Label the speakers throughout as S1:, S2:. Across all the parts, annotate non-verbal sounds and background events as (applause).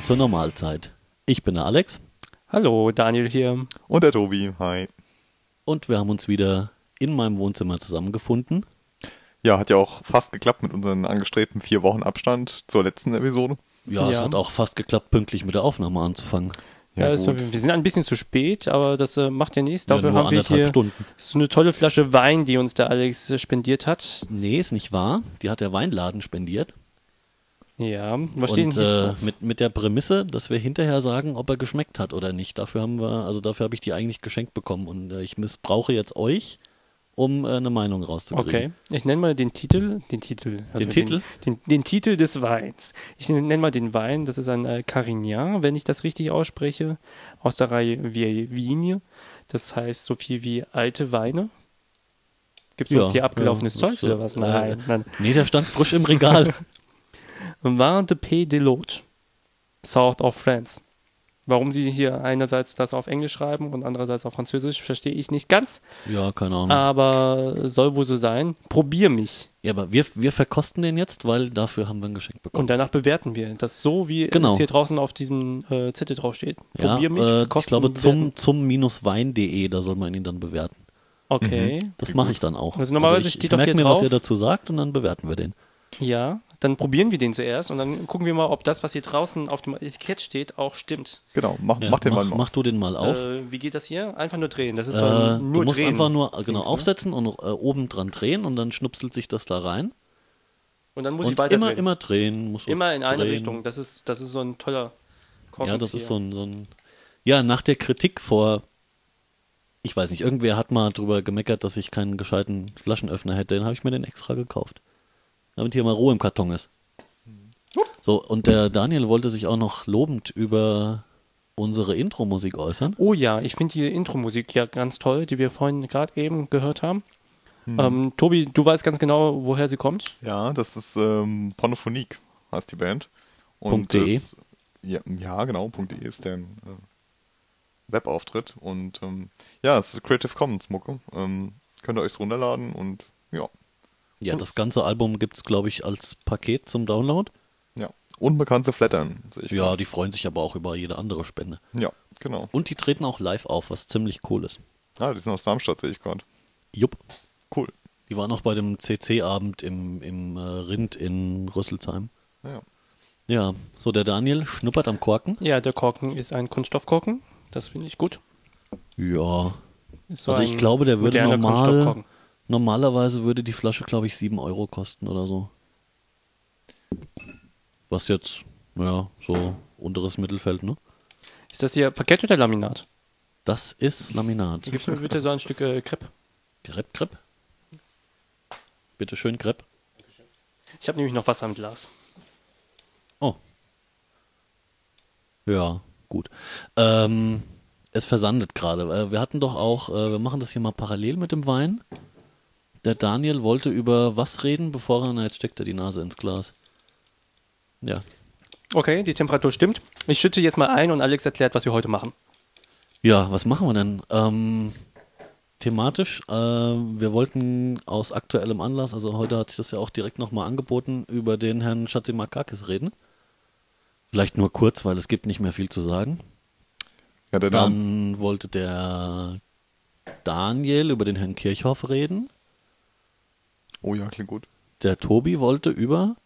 S1: Willkommen zur Normalzeit. Ich bin der Alex
S2: Hallo, Daniel hier.
S3: Und der Tobi, hi.
S1: und wir haben uns wieder in meinem Wohnzimmer zusammengefunden.
S3: Ja, hat ja auch fast geklappt mit unseren angestrebten vier Wochen Abstand zur letzten Episode.
S1: Ja, es
S2: Ja.
S1: hat auch fast geklappt, pünktlich mit der Aufnahme anzufangen.
S2: Ja, also,
S3: gut.
S2: wir sind ein bisschen zu spät, aber das äh, macht ja nichts.
S1: Ja,
S2: Dafür
S1: nur
S2: haben wir hier
S1: Stunden.
S2: so eine tolle Flasche Wein, die uns der Alex spendiert hat.
S1: Nee, ist nicht wahr. Die hat der Weinladen spendiert.
S2: Ja, was steht
S1: Und äh, mit, mit der Prämisse, dass wir hinterher sagen, ob er geschmeckt hat oder nicht. Dafür haben wir, also dafür habe ich die eigentlich geschenkt bekommen. Und äh, ich missbrauche jetzt euch, um äh, eine Meinung rauszukriegen.
S2: Okay, ich nenne mal den Titel, den Titel, also
S1: Den Titel?
S2: den, den, den Titel des Weins. Ich nenne mal den Wein, das ist ein äh, Carignan, wenn ich das richtig ausspreche, aus der Reihe Vieille Vigne. Das heißt so viel wie alte Weine. Gibt es
S1: Ja,
S2: uns hier abgelaufenes
S1: ja,
S2: Zeugs
S1: das,
S2: oder
S1: äh,
S2: was? Nein, nein.
S1: Nee, der stand frisch im Regal. (laughs)
S2: Vin de Pays de l'Hôte, South of France. Warum sie hier einerseits das auf Englisch schreiben und andererseits auf Französisch, verstehe ich nicht ganz,
S1: ja, keine Ahnung.
S2: aber soll wohl so sein. Probier mich
S1: Ja, aber wir, wir verkosten den jetzt, weil dafür haben wir ein Geschenk bekommen.
S2: und danach bewerten wir das so, wie
S1: Genau.
S2: es hier draußen auf diesem äh, Zettel draufsteht.
S1: ja,
S2: Probier mich,
S1: äh, ich glaube zum, zum Wein.de, da soll man ihn dann bewerten.
S2: Okay,
S1: Das mache ich dann auch.
S2: Also normalerweise
S1: ich,
S2: steht
S1: ich merke mir, was ihr dazu sagt und dann bewerten wir den.
S2: ja, dann probieren wir den zuerst und dann gucken wir mal, ob das, was hier draußen auf dem Etikett steht, auch stimmt.
S3: Genau, mach,
S1: Ja,
S3: mach den
S1: mach,
S3: mal.
S1: mach du den mal auf.
S2: Äh, wie geht das hier? Einfach nur drehen. Das ist so
S1: Äh,
S2: ein, nur
S1: du musst
S2: drehen.
S1: einfach nur äh, genau
S2: ne?
S1: aufsetzen und äh, oben dran drehen und dann schnupselt sich das da rein.
S2: Und dann muss ich
S1: und
S2: weiter
S1: immer,
S2: drehen.
S1: immer drehen. Musst du
S2: Immer in eine
S1: drehen.
S2: Richtung. Das ist, das ist so ein toller
S1: Ja, das ist so
S2: ein
S1: ein, so ein. Ja, nach der Kritik vor. Ich weiß nicht, irgendwer hat mal drüber gemeckert, dass ich keinen gescheiten Flaschenöffner hätte. Den habe ich mir den extra gekauft. Damit hier mal Ruhe im Karton ist. So, und der Daniel wollte sich auch noch lobend über unsere Intro-Musik äußern.
S2: Oh ja, ich finde die Intro-Musik ja ganz toll, die wir vorhin gerade eben gehört haben.
S1: Hm.
S2: Ähm, Tobi, du weißt ganz genau, woher sie kommt.
S3: Ja, das ist ähm, Ponophonique, heißt die Band.
S1: Punkt .de.
S3: das- Ja, ja, genau, .de ist der äh, Webauftritt. Und ähm, ja, es ist Creative Commons Mucke. Ähm, könnt ihr euch runterladen und ja.
S1: Ja, das ganze Album gibt's, glaube ich, als Paket zum Download.
S3: Ja. Und man kann sie flattern, sehe ich.
S1: Ja, die freuen sich aber auch über jede andere Spende.
S3: Ja, genau.
S1: Und die treten auch live auf, was ziemlich cool ist.
S3: Ah, die sind aus Darmstadt, sehe ich gerade.
S1: Jupp.
S3: Cool.
S1: Die waren auch bei dem CC-Abend im, im äh, Rind in Rüsselsheim.
S3: Ja.
S1: Ja, so der Daniel schnuppert am Korken.
S2: Ja, der Korken ist ein Kunststoffkorken. Das finde ich gut.
S1: Ja.
S2: So
S1: Also ich glaube, der würde normal,
S2: Kunststoffkorken.
S1: Normalerweise würde die Flasche, glaube ich, 7 Euro kosten oder so. Was jetzt, naja, so unteres Mittelfeld, ne?
S2: Ist das hier Parkett oder Laminat?
S1: Das ist Laminat.
S2: Gibst du mir bitte so ein Stück äh, Crepe?
S1: Crepe, Crepe. Bitte schön, Crepe.
S2: Ich habe nämlich noch Wasser im Glas.
S1: Oh. Ja, gut. Ähm, es versandet gerade. Äh, Wir hatten doch auch, äh, wir machen das hier mal parallel mit dem Wein. Der Daniel wollte über was reden, bevor er, na jetzt steckt er die Nase ins Glas. Ja.
S2: Okay, die Temperatur stimmt. Ich schütte jetzt mal ein und Alex erklärt, was wir heute machen.
S1: Ja, was machen wir denn? Ähm, thematisch, äh, wir wollten aus aktuellem Anlass, also heute hat sich das ja auch direkt nochmal angeboten, über den Herrn Schatzimakakis reden. Vielleicht nur kurz, weil es gibt nicht mehr viel zu sagen.
S3: Ja, der Name.
S1: Dann wollte der Daniel über den Herrn Kirchhoff reden.
S3: Oh ja, klingt gut.
S1: Der Tobi wollte über.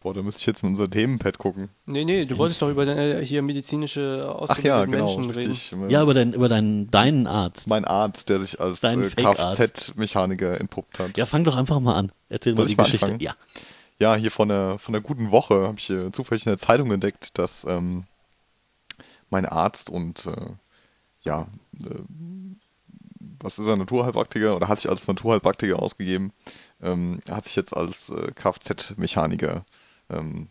S3: Boah, da müsste ich jetzt in unser Themenpad gucken.
S2: Nee, nee, du wolltest doch über äh, hier medizinische
S3: Ach
S2: ausgebildete
S3: ja, genau.
S2: Menschen reden.
S3: Richtig.
S1: Ja, über, dein, über deinen, deinen Arzt.
S3: Mein Arzt, der sich als äh. Kfz-Mechaniker entpuppt hat.
S1: Ja, fang doch einfach mal an. Erzähl
S3: Soll
S1: mal die
S3: ich mal
S1: Geschichte.
S3: anfangen?
S1: Ja.
S3: Ja, hier von der, von der guten Woche habe ich äh, zufällig in der Zeitung entdeckt, dass ähm, mein Arzt und äh, ja, äh, was ist er, Naturheilpraktiker oder hat sich als Naturheilpraktiker ausgegeben, ähm, hat sich jetzt als äh, Kfz-Mechaniker ähm,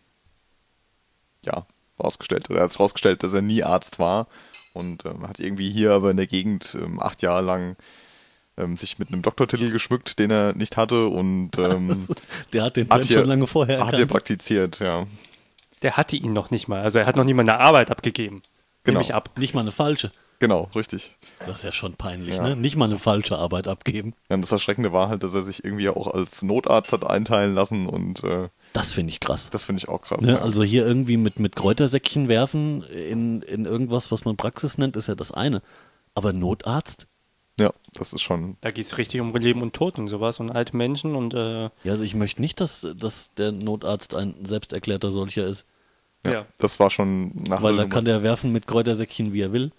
S3: ja, rausgestellt. Oder er hat sich rausgestellt, dass er nie Arzt war und ähm, hat irgendwie hier aber in der Gegend ähm, acht Jahre lang ähm, sich mit einem Doktortitel geschmückt, den er nicht hatte und ähm, (laughs)
S1: Der hat den Trend schon lange vorher
S3: hat er
S1: erkannt.
S3: praktiziert, ja.
S2: Der hatte ihn noch nicht mal. Also er hat noch nie mal eine Arbeit abgegeben.
S3: Genau.
S2: Nehme ich ab.
S1: Nicht mal eine falsche.
S3: Genau, richtig.
S1: Das ist ja schon peinlich,
S3: Ja.
S1: ne? Nicht mal eine falsche Arbeit abgeben.
S3: Ja, und das Erschreckende war halt, dass er sich irgendwie auch als Notarzt hat einteilen lassen und äh,
S1: Das finde ich krass.
S3: Das finde ich auch krass.
S1: Ne?
S3: ja.
S1: Also hier irgendwie mit, mit Kräutersäckchen werfen in, in irgendwas, was man Praxis nennt, ist ja das eine. Aber Notarzt?
S3: ja, das ist schon.
S2: Da geht es richtig um Leben und Tod und sowas und alte Menschen und äh,
S1: Ja, also ich möchte nicht, dass, dass der Notarzt ein selbsterklärter solcher ist.
S3: Ja,
S2: Ja.
S3: Das war schon nach
S1: Weil da kann der werfen mit Kräutersäckchen, wie er will.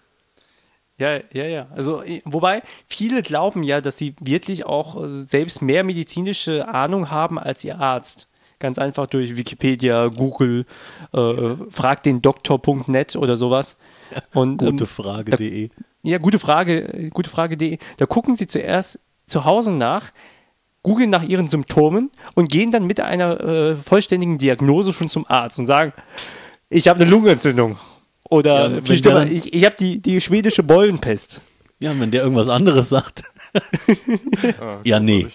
S2: Ja, ja, ja. Also, wobei viele glauben ja, dass sie wirklich auch äh, selbst mehr medizinische Ahnung haben als ihr Arzt. Ganz einfach durch Wikipedia, Google, äh, frag den Doktor.net oder sowas. (laughs) Und, ähm,
S1: Gutefrage.de.
S2: ja, gute Frage, äh, gute Frage.de. Da gucken sie zuerst zu Hause nach, googeln nach ihren Symptomen und gehen dann mit einer äh, vollständigen Diagnose schon zum Arzt und sagen, ich habe eine Lungenentzündung. Oder
S1: Ja, wenn
S2: viel schlimmer,
S1: der-
S2: ich, ich habe die, die schwedische Beulenpest.
S1: Ja, wenn der irgendwas anderes sagt. (laughs)
S3: Ah,
S1: Ja, nee.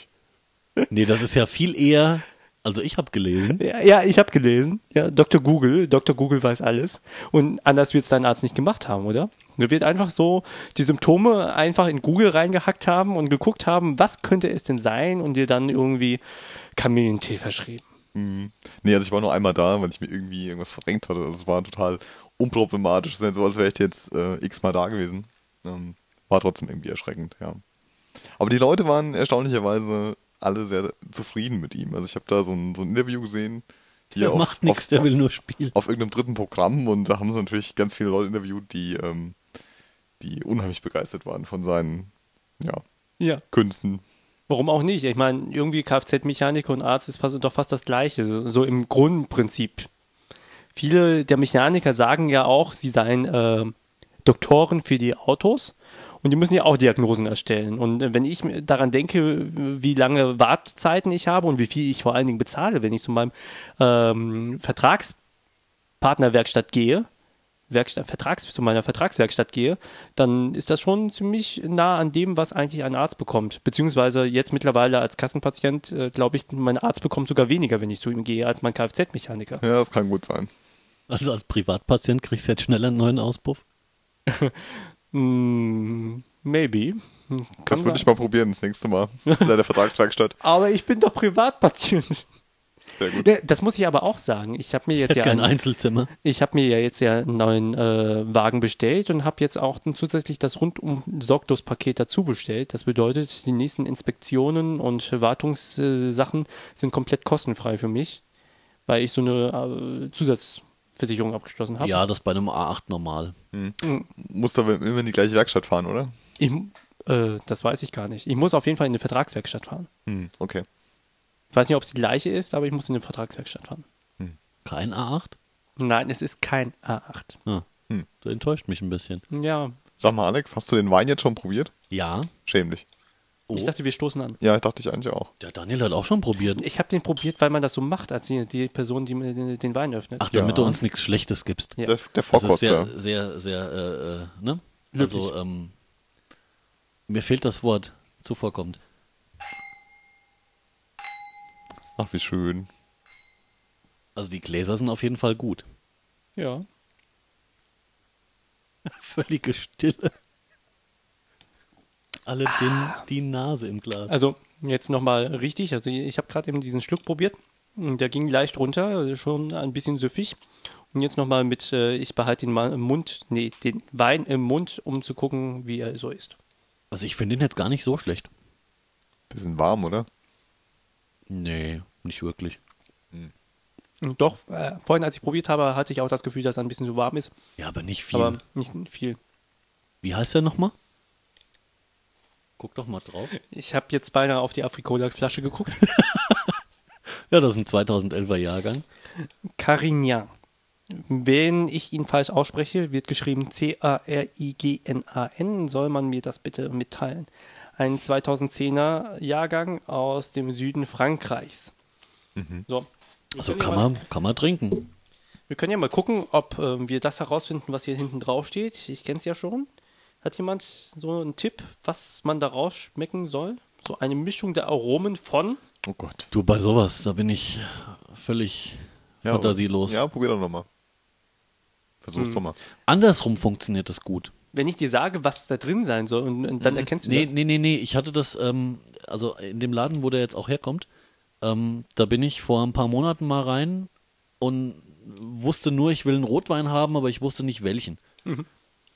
S1: Nee, das ist ja viel eher. Also ich habe gelesen.
S2: Ja, ja ich habe gelesen. Ja, Dr. Google, Dr. Google weiß alles. Und anders wird es dein Arzt nicht gemacht haben, oder? Er wird einfach so die Symptome einfach in Google reingehackt haben und geguckt haben, was könnte es denn sein und dir dann irgendwie Kamillentee verschrieben.
S3: Mhm. Nee, also ich war nur einmal da, weil ich mir irgendwie irgendwas verdrängt hatte. Also es war total unproblematisch. Nicht so, als wäre ich jetzt äh, x-mal da gewesen. Ähm, war trotzdem irgendwie erschreckend, ja. Aber die Leute waren erstaunlicherweise alle sehr zufrieden mit ihm. Also ich habe da so ein, so ein Interview gesehen.
S1: Der
S3: auf-
S1: macht nichts, der will nur spielen.
S3: auf irgendeinem dritten Programm und da haben sie natürlich ganz viele Leute interviewt, die, ähm, die unheimlich begeistert waren von seinen ja,
S2: Ja.
S3: Künsten.
S2: Warum auch nicht? Ich meine, irgendwie Kfz-Mechaniker und Arzt ist fast, doch fast das Gleiche, so, so im Grundprinzip. Viele der Mechaniker sagen ja auch, sie seien äh, Doktoren für die Autos und die müssen ja auch Diagnosen erstellen. Und äh, wenn ich daran denke, wie lange Wartezeiten ich habe und wie viel ich vor allen Dingen bezahle, wenn ich zu meinem ähm, Vertragspartnerwerkstatt gehe, Werkstatt, Vertrags, zu meiner Vertragswerkstatt gehe, dann ist das schon ziemlich nah an dem, was eigentlich ein Arzt bekommt. Beziehungsweise jetzt mittlerweile als Kassenpatient, äh, glaube ich, mein Arzt bekommt sogar weniger, wenn ich zu ihm gehe, als mein Kfz-Mechaniker.
S3: Ja, das kann gut sein.
S1: Also als Privatpatient kriegst du jetzt schneller einen neuen Auspuff.
S2: Mm, (laughs) maybe. Hm, Kann
S3: Das würde ich mal probieren das nächste Mal. In deiner (laughs) Vertragswerkstatt.
S2: Aber ich bin doch Privatpatient.
S3: Sehr gut.
S2: Ne, Das muss ich aber auch sagen. Ich habe mir jetzt ja
S1: Kein
S2: einen-
S1: Einzelzimmer.
S2: Ich habe mir ja jetzt ja einen neuen äh, Wagen bestellt und habe jetzt auch zusätzlich das rundum Sorglos-Paket dazu bestellt. Das bedeutet, die nächsten Inspektionen und Wartungssachen sind komplett kostenfrei für mich, weil ich so eine äh, Zusatzversicherung abgeschlossen habe.
S1: Ja, das bei einem A8 normal.
S3: Musst aber immer in die gleiche Werkstatt fahren, oder?
S2: Ich, äh, das weiß ich gar nicht. Ich muss auf jeden Fall in eine Vertragswerkstatt fahren.
S3: Hm, okay.
S2: Ich weiß nicht, ob es die gleiche ist, aber ich muss in eine Vertragswerkstatt fahren.
S1: Kein A8?
S2: Nein, es ist kein A8.
S1: Ah,
S3: Hm.
S1: Das enttäuscht mich ein bisschen.
S2: Ja,
S3: Sag mal, Alex, hast du den Wein jetzt schon probiert?
S1: Ja.
S3: Schäm dich.
S1: Oh.
S2: ich dachte, wir stoßen an.
S3: Ja, dachte ich eigentlich auch.
S1: Der Daniel hat auch schon probiert.
S2: Ich habe den probiert, weil man das so macht, als die, die Person, die mir den, den Wein öffnet.
S1: Ach, damit
S3: Ja.
S1: du uns nichts Schlechtes gibst.
S2: Ja.
S3: Der, der
S1: Das ist
S3: Vorkoster.
S1: sehr, sehr, sehr, äh, äh, ne? Also, ähm, mir fehlt das Wort. Zuvorkommt.
S3: Ach, wie schön.
S1: Also die Gläser sind auf jeden Fall gut.
S2: Ja. (laughs)
S1: Völlige Stille. Alle den, die Nase im Glas.
S2: Also jetzt nochmal richtig. Also ich habe gerade eben diesen Schluck probiert. Der ging leicht runter, also schon ein bisschen süffig. Und jetzt nochmal mit, äh, ich behalte den im Mund, nee, den Wein im Mund, um zu gucken, wie er so ist.
S1: Also ich finde den jetzt gar nicht so schlecht.
S3: Bisschen warm, oder?
S1: Nee, nicht wirklich.
S2: Und Doch, äh, vorhin, als ich probiert habe, hatte ich auch das Gefühl, dass er ein bisschen so warm ist,
S1: Ja, aber nicht viel.
S2: aber nicht viel.
S1: Wie heißt der nochmal? Guck doch mal drauf.
S2: Ich habe jetzt beinahe auf die Afrikola-Flasche geguckt. (laughs)
S1: Ja, das ist ein 2011er Jahrgang.
S2: Carignan. Wenn ich ihn falsch ausspreche, wird geschrieben C-A-R-I-G-N-A-N, soll man mir das bitte mitteilen. Ein 2010er Jahrgang aus dem Süden Frankreichs. So. wir
S1: Also kann
S2: mal-
S1: man, kann man trinken.
S2: Wir können ja mal gucken, ob ähm, wir das herausfinden, was hier hinten drauf steht. Ich kenne es ja schon. Hat jemand so einen Tipp, was man da rausschmecken soll? So eine Mischung der Aromen von.
S3: Oh Gott.
S1: Du, bei sowas, da bin ich völlig
S3: Ja,
S1: fantasielos.
S3: Ja, probier doch nochmal. Versuch's
S2: Hm.
S3: doch mal.
S1: Andersrum funktioniert das gut.
S2: Wenn ich dir sage, was da drin sein soll, und, und dann erkennst du
S1: nee,
S2: das.
S1: nee, nee, nee. Ich hatte das, ähm, also in dem Laden, wo der jetzt auch herkommt, Ähm, da bin ich vor ein paar Monaten mal rein und wusste nur, ich will einen Rotwein haben, aber ich wusste nicht welchen.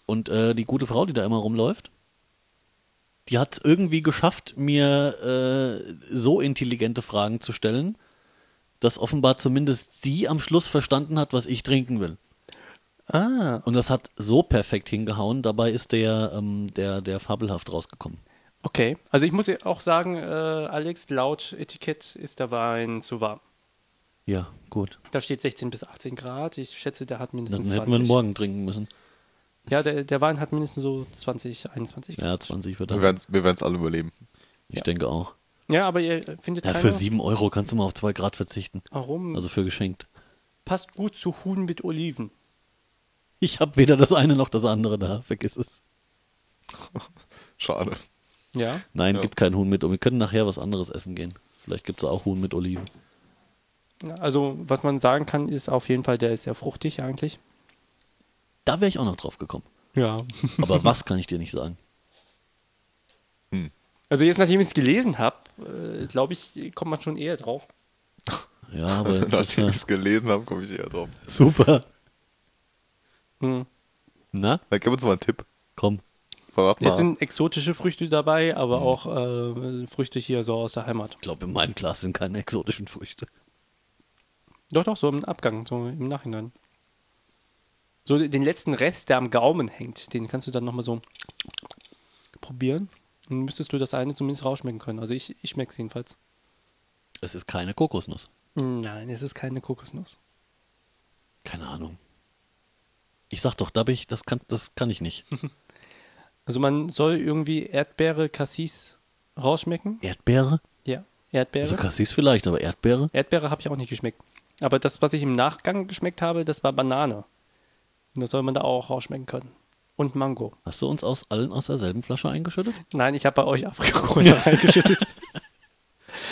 S1: Und äh, die gute Frau, die da immer rumläuft, die hat es irgendwie geschafft, mir äh, so intelligente Fragen zu stellen, dass offenbar zumindest sie am Schluss verstanden hat, was ich trinken will.
S2: Ah,
S1: Und das hat so perfekt hingehauen, dabei ist der, ähm, der, der fabelhaft rausgekommen.
S2: Okay. Also ich muss ja auch sagen, äh, Alex, laut Etikett ist der Wein zu warm.
S1: Ja, gut.
S2: Da steht 16 bis 18 Grad. Ich schätze, der hat
S1: Dann
S2: mindestens
S1: hätten wir
S2: 20.
S1: ihn morgen trinken müssen.
S2: Ja, der, der Wein hat mindestens so 20, 21 Grad.
S1: Ja, 20 wird
S3: Wir
S1: er.
S3: werden es wir werden's alle überleben.
S1: Ich
S2: Ja.
S1: denke auch.
S2: Ja, aber ihr findet
S1: Ja,
S2: keine...
S1: für 7 Euro kannst du mal auf 2 Grad verzichten.
S2: Warum?
S1: Also für geschenkt.
S2: Passt gut zu Huhn mit Oliven.
S1: Ich habe weder das eine noch das andere da. Vergiss es. (laughs)
S3: Schade.
S2: Ja.
S1: Nein,
S3: Ja.
S1: gibt kein Huhn mit. Und wir können nachher was anderes essen gehen. Vielleicht gibt es auch Huhn mit Oliven.
S2: Also, was man sagen kann, ist auf jeden Fall, der ist sehr fruchtig eigentlich.
S1: Da wäre ich auch noch drauf gekommen.
S2: Ja. (laughs)
S1: Aber was kann ich dir nicht sagen?
S2: Also jetzt, nachdem ich es gelesen habe, äh, glaube ich, kommt man schon eher drauf.
S1: Ja, aber (laughs)
S3: Nachdem ich es gelesen habe, komme ich eher drauf.
S1: super.
S2: Hm.
S1: Na,
S3: Dann gib uns mal einen Tipp. Verrat
S2: Es sind exotische Früchte dabei, aber auch äh, Früchte hier so aus der Heimat.
S1: Ich glaube, in meinem Glas sind keine exotischen Früchte.
S2: Doch, doch, so im Abgang, so im Nachhinein. So den letzten Rest, der am Gaumen hängt, den kannst du dann nochmal so probieren. Und müsstest du das eine zumindest rausschmecken können. Also ich, ich schmecke es jedenfalls.
S1: Es ist keine Kokosnuss.
S2: Nein, es ist keine Kokosnuss.
S1: Keine Ahnung. Ich sag doch, da bin ich, das kann, das kann ich nicht. (laughs)
S2: Also man soll irgendwie Erdbeere, Cassis rausschmecken.
S1: Erdbeere?
S2: Ja, Erdbeere.
S1: Also Cassis vielleicht, aber Erdbeere?
S2: Erdbeere habe ich auch nicht geschmeckt. Aber das, was ich im Nachgang geschmeckt habe, das war Banane. Und das soll man da auch rausschmecken können. Und Mango.
S1: Hast du uns aus allen aus derselben Flasche eingeschüttet?
S2: Nein, ich habe bei euch Aprikose reingeschüttet. (laughs) (laughs)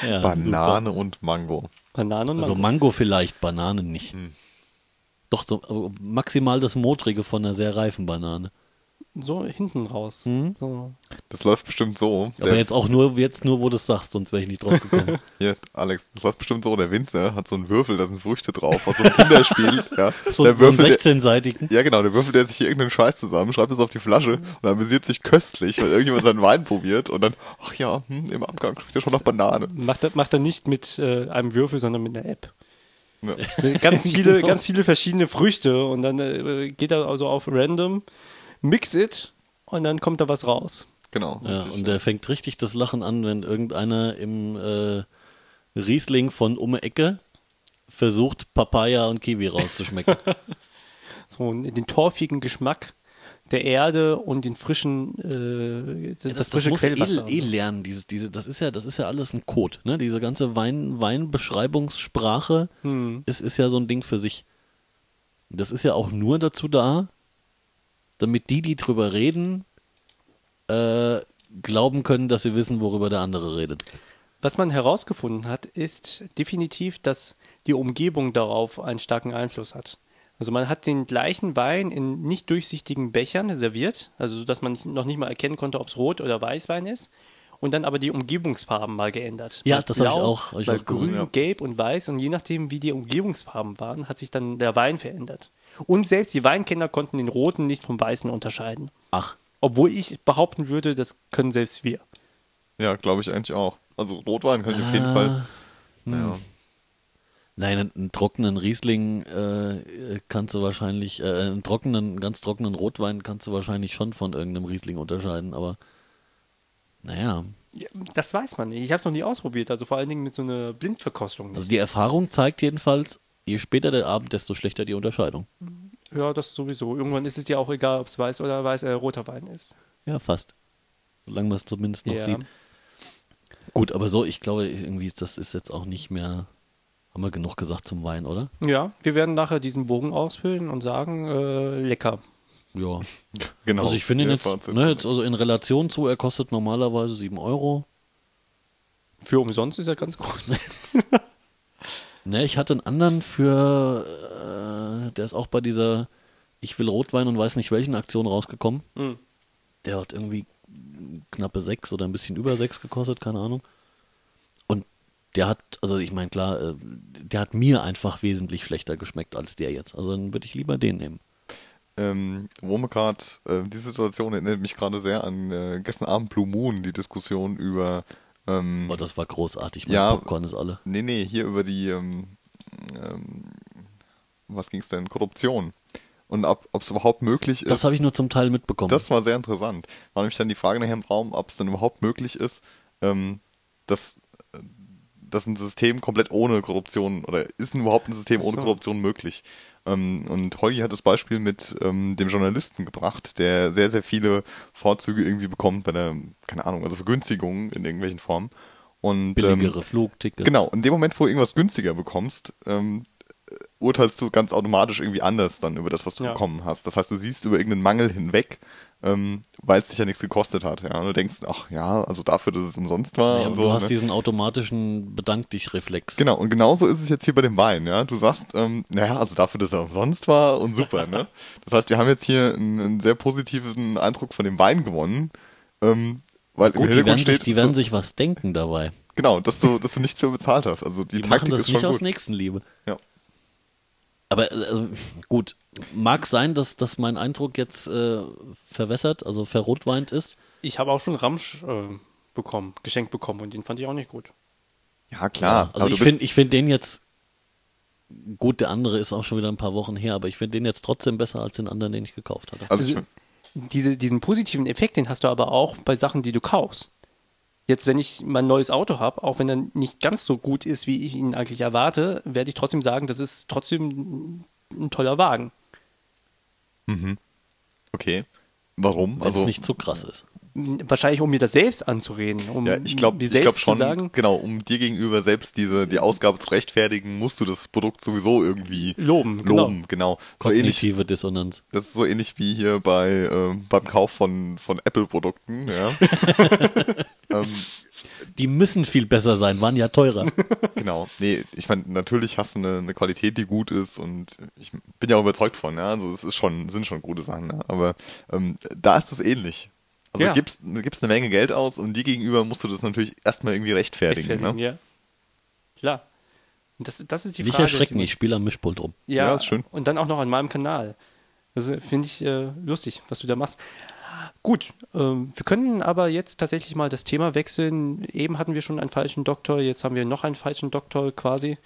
S1: Ja,
S3: Banane und Mango.
S2: Banane und
S1: Also
S2: Mango.
S1: Mango vielleicht, Bananen nicht. Doch so maximal das Modrige von einer sehr reifen Banane.
S2: So hinten raus.
S1: Mhm.
S2: So.
S3: Das läuft bestimmt so.
S1: Aber jetzt auch nur, jetzt nur, wo du es sagst, sonst wäre ich nicht drauf gekommen. (laughs)
S3: Hier, Alex, das läuft bestimmt so. Der Winzer hat so einen Würfel, da sind Früchte drauf, aus so einem Kinderspiel. (laughs) ja.
S1: So,
S3: der
S1: so einen
S3: Würfel, der,
S1: 16-seitigen.
S3: ja genau, der Würfel, der sich hier irgendeinen Scheiß zusammen, schreibt es auf die Flasche und amüsiert sich köstlich, weil irgendjemand seinen Wein probiert und dann, ach ja, hm, im Abgang schmeckt ja schon nach Banane.
S2: Macht, er, macht er nicht mit äh, einem Würfel, sondern mit einer App.
S3: Ja.
S2: Ganz (laughs) viele,
S1: Genau.
S2: ganz viele verschiedene Früchte und dann äh, geht er also auf random, mix it und dann kommt da was raus.
S3: Genau.
S1: Ja,
S3: richtig,
S1: und der fängt richtig das Lachen an, wenn irgendeiner im äh, Riesling von um die Ecke versucht, Papaya und Kiwi rauszuschmecken. (laughs)
S2: So den torfigen Geschmack der Erde und den frischen, äh, das,
S1: Ja, das, das
S2: frische
S1: muss eh,
S2: Quellwasser.
S1: eh lernen. Diese, diese, das ist ja, das ist ja alles ein Code. Ne? Diese ganze Wein, Weinbeschreibungssprache
S2: Hm.
S1: ist, ist ja so ein Ding für sich. Das ist ja auch nur dazu da, damit die, die drüber reden, äh, glauben können, dass sie wissen, worüber der andere redet.
S2: Was man herausgefunden hat, ist definitiv, dass die Umgebung darauf einen starken Einfluss hat. Also man hat den gleichen Wein in nicht durchsichtigen Bechern serviert, also so, dass man noch nicht mal erkennen konnte, ob es Rot- oder Weißwein ist. Und dann aber die Umgebungsfarben mal geändert.
S1: Ja,
S2: Mal
S1: das hab ich auch- ich
S2: mal
S1: gesehen,
S2: grün,
S3: ja.
S2: gelb und weiß. Und je nachdem, wie die Umgebungsfarben waren, hat sich dann der Wein verändert. Und selbst die Weinkenner konnten den roten nicht vom weißen unterscheiden.
S1: Ach,
S2: Obwohl ich behaupten würde, das können selbst wir.
S3: Ja, glaube ich eigentlich auch. Also Rotwein kann ich auf jeden
S1: Ah.
S3: Fall. Naja.
S1: Nein, einen, einen trockenen Riesling äh, kannst du wahrscheinlich, äh, einen trockenen, ganz trockenen Rotwein kannst du wahrscheinlich schon von irgendeinem Riesling unterscheiden, aber naja.
S2: Ja, das weiß man nicht. Ich habe es noch nie ausprobiert. Also vor allen Dingen mit so einer Blindverkostung. nicht.
S1: Also die Erfahrung zeigt jedenfalls, je später der Abend, desto schlechter die Unterscheidung.
S2: Ja, das sowieso. Irgendwann ist es dir auch egal, ob es weiß oder weiß, äh, roter Wein ist.
S1: Ja, fast. Solange man es zumindest noch
S2: Ja.
S1: sieht. Gut, aber so, ich glaube, irgendwie ist das ist jetzt auch nicht mehr. Haben wir genug gesagt zum Wein, oder?
S2: Ja, wir werden nachher diesen Bogen ausfüllen und sagen, äh, lecker.
S1: Ja. (laughs)
S3: Genau.
S1: Also ich finde jetzt, ne, jetzt also in Relation zu, er kostet normalerweise 7 Euro.
S2: Für umsonst ist er ganz gut. (laughs)
S1: Ne, ich hatte einen anderen für, äh, der ist auch bei dieser Ich will Rotwein und weiß nicht welchen Aktion rausgekommen.
S2: Mhm.
S1: Der hat irgendwie knappe 6 oder ein bisschen über 6 gekostet, keine Ahnung. Und der hat, also ich meine, klar, äh, der hat mir einfach wesentlich schlechter geschmeckt als der jetzt. Also dann würde ich lieber den nehmen.
S3: Ähm, wo wir gerade, äh, die Situation erinnert mich gerade sehr an äh, gestern Abend Blue Moon, die Diskussion über, ähm,
S1: Aber das war großartig. Mein
S3: Ja.
S1: Popcorn ist alle.
S3: nee, nee, hier über die, ähm, ähm, was ging's denn, Korruption. Und ob es überhaupt möglich ist.
S1: Das habe ich nur zum Teil mitbekommen.
S3: Das war sehr interessant. War nämlich dann die Frage nachher im Raum, ob es dann überhaupt möglich ist, ähm, dass, dass ein System komplett ohne Korruption oder ist überhaupt ein System
S2: Ach
S3: ohne
S2: so.
S3: Korruption möglich? Ähm, und Holgi hat das Beispiel mit ähm, dem Journalisten gebracht, der sehr, sehr viele Vorzüge irgendwie bekommt bei der, keine Ahnung, also Vergünstigungen in irgendwelchen Formen. Und,
S1: Billigere
S3: ähm,
S1: Flugtickets.
S3: Genau, in dem Moment, wo du irgendwas günstiger bekommst, ähm, urteilst du ganz automatisch irgendwie anders dann über das, was du
S2: Ja.
S3: bekommen hast. Das heißt, du siehst über irgendeinen Mangel hinweg, ähm, weil es dich ja nichts gekostet hat. Ja? Und du denkst, ach ja, also dafür, dass es umsonst war
S1: Ja,
S3: und so.
S1: du hast
S3: ne?
S1: diesen automatischen Bedank dich-Reflex.
S3: Genau, und genauso ist es jetzt hier bei dem Wein, ja. Du sagst, ähm, naja, also dafür, dass er umsonst war und super, ne? (laughs) Das heißt, wir haben jetzt hier einen, einen sehr positiven Eindruck von dem Wein gewonnen, ähm, weil im
S1: Gut, die werden, sich,
S3: steht,
S1: die
S3: dass
S1: werden
S3: du,
S1: sich was denken dabei.
S3: genau, dass du, dass du nichts für bezahlt hast. Also die,
S1: Die
S3: Taktik
S1: machen das
S3: ist schon
S1: nicht aus
S3: gut.
S1: Nächstenliebe.
S3: Ja.
S1: Aber äh, also, gut, mag sein, dass, dass mein Eindruck jetzt äh, verwässert, also verrotweint ist.
S2: Ich habe auch schon Ramsch äh, bekommen, geschenkt bekommen und den fand ich auch nicht gut.
S3: Ja, klar.
S1: Also
S3: aber
S1: ich finde ich find den jetzt, gut, der andere ist auch schon wieder ein paar Wochen her, aber ich finde den jetzt trotzdem besser als den anderen, den ich gekauft hatte.
S3: also
S2: Also, Diese, diesen positiven Effekt, den hast du aber auch bei Sachen, die du kaufst. Jetzt, wenn ich mein neues Auto habe, auch wenn er nicht ganz so gut ist, wie ich ihn eigentlich erwarte, werde ich trotzdem sagen, das ist trotzdem ein toller Wagen.
S3: okay. Warum?
S1: Wenn es
S3: Also
S1: nicht so krass ist.
S2: Wahrscheinlich, um mir das selbst anzureden. Um
S3: ja, ich glaube
S2: mir
S3: ich glaub
S2: selbst
S3: schon,
S2: zu sagen,
S3: genau, um dir gegenüber selbst diese die Ausgabe zu rechtfertigen, musst du das Produkt sowieso irgendwie
S2: Loben, genau.
S3: loben, genau. So ähnlich,
S1: Kognitive Dissonanz.
S3: das ist so ähnlich wie hier bei äh, beim Kauf von von Apple Produkten, ja. (laughs) ähm,
S1: Die müssen viel besser sein, waren ja teurer. (laughs)
S3: Genau. Nee, ich meine, natürlich hast du eine, eine Qualität, die gut ist und ich bin ja auch überzeugt von, ja. Also es ist schon, sind schon gute Sachen, ja. Aber ähm, da ist es ähnlich. Also
S2: Ja.
S3: du gibst, gibst eine Menge Geld aus und dir gegenüber musst du das natürlich erstmal irgendwie rechtfertigen.
S2: rechtfertigen,
S3: ne?
S2: ja. Klar. Und Das, das ist die
S1: Nicht
S2: Frage.
S1: erschrecken,
S2: die-
S1: ich spiele am Mischpult rum.
S2: Ja,
S3: Ja, ist schön.
S2: Und dann auch noch an meinem Kanal. Das äh, finde ich äh, lustig, was du da machst. Gut, ähm, wir können aber jetzt tatsächlich mal das Thema wechseln. Eben hatten wir schon einen falschen Doktor, jetzt haben wir noch einen falschen Doktor quasi.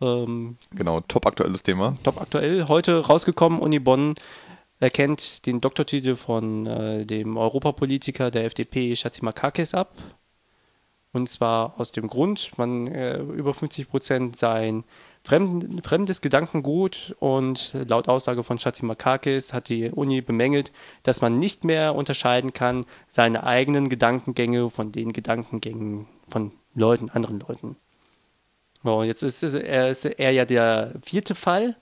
S2: Ähm,
S3: Genau, top aktuelles Thema.
S2: top aktuell. Heute rausgekommen, Uni Bonn erkennt den Doktortitel von äh, dem Europapolitiker der FDP Chatzimarkakis ab. Und zwar aus dem Grund, man äh, über 50 Prozent seien fremd, fremdes Gedankengut und laut Aussage von Chatzimarkakis hat die Uni bemängelt, dass man nicht mehr unterscheiden kann seine eigenen Gedankengänge von den Gedankengängen von Leuten, anderen Leuten. So, jetzt ist, es- er, ist er ja der vierte Fall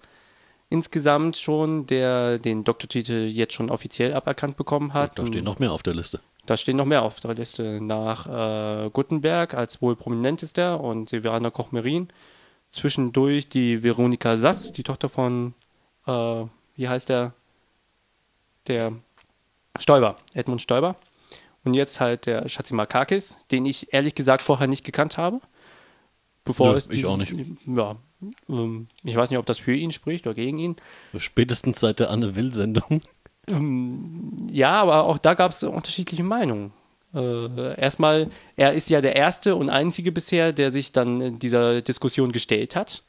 S2: insgesamt schon, der den Doktortitel jetzt schon offiziell aberkannt bekommen hat.
S1: Da stehen noch mehr auf der Liste.
S2: Da stehen noch mehr auf der Liste. Nach äh, Gutenberg als wohl prominentester und Silvana Koch-Merin. Zwischendurch die Veronika Sass, die Tochter von, äh, wie heißt der? Der Stoiber, Edmund Stoiber. Und jetzt halt der Schatzimarkakis, den ich ehrlich gesagt vorher nicht gekannt habe. Bevor
S1: Nö,
S2: es
S1: ich
S2: diesen-
S1: auch nicht.
S2: Ja, ich weiß nicht, ob das für ihn spricht oder gegen ihn.
S1: Spätestens seit der Anne Will-Sendung.
S2: Ja, aber auch da gab es unterschiedliche Meinungen. Äh, erstmal, er ist ja der erste und einzige bisher, der sich dann in dieser Diskussion gestellt hat.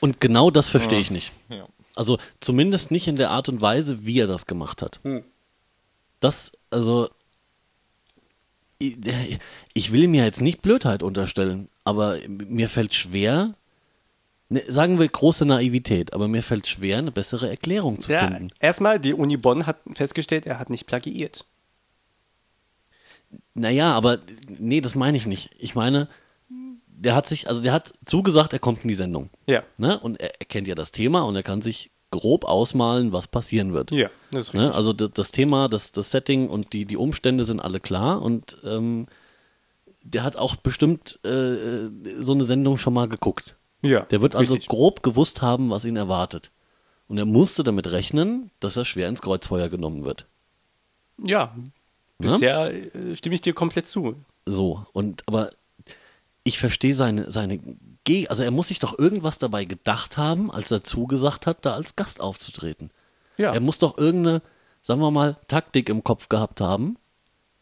S1: Und genau das verstehe ich nicht.
S3: Ja.
S1: Also zumindest nicht in der Art und Weise, wie er das gemacht hat. Das, also, ich, ich will mir jetzt nicht Blödheit unterstellen, aber mir fällt schwer, ne, sagen wir große Naivität, aber mir fällt schwer, eine bessere Erklärung zu
S2: Ja,
S1: finden.
S2: erstmal, die Uni Bonn hat festgestellt, er hat nicht plagiiert.
S1: Naja, aber nee, das meine ich nicht. Ich meine, der hat sich, also der hat zugesagt, er kommt in die Sendung.
S2: Ja.
S1: Ne? Und er, er kennt ja das Thema und er kann sich grob ausmalen, was passieren wird.
S2: Ja, das ist
S1: Ne?
S2: richtig.
S1: Also das, das Thema, das, das Setting und die, die Umstände sind alle klar und ähm, der hat auch bestimmt äh, so eine Sendung schon mal geguckt.
S2: Ja,
S1: Der wird also
S2: richtig.
S1: grob gewusst haben, was ihn erwartet. Und er musste damit rechnen, dass er schwer ins Kreuzfeuer genommen wird.
S2: Ja, bisher äh, stimme ich dir komplett zu.
S1: So, und aber ich verstehe seine, seine Ge also er muss sich doch irgendwas dabei gedacht haben, als er zugesagt hat, da als Gast aufzutreten.
S2: Ja.
S1: Er muss doch irgendeine, sagen wir mal, Taktik im Kopf gehabt haben,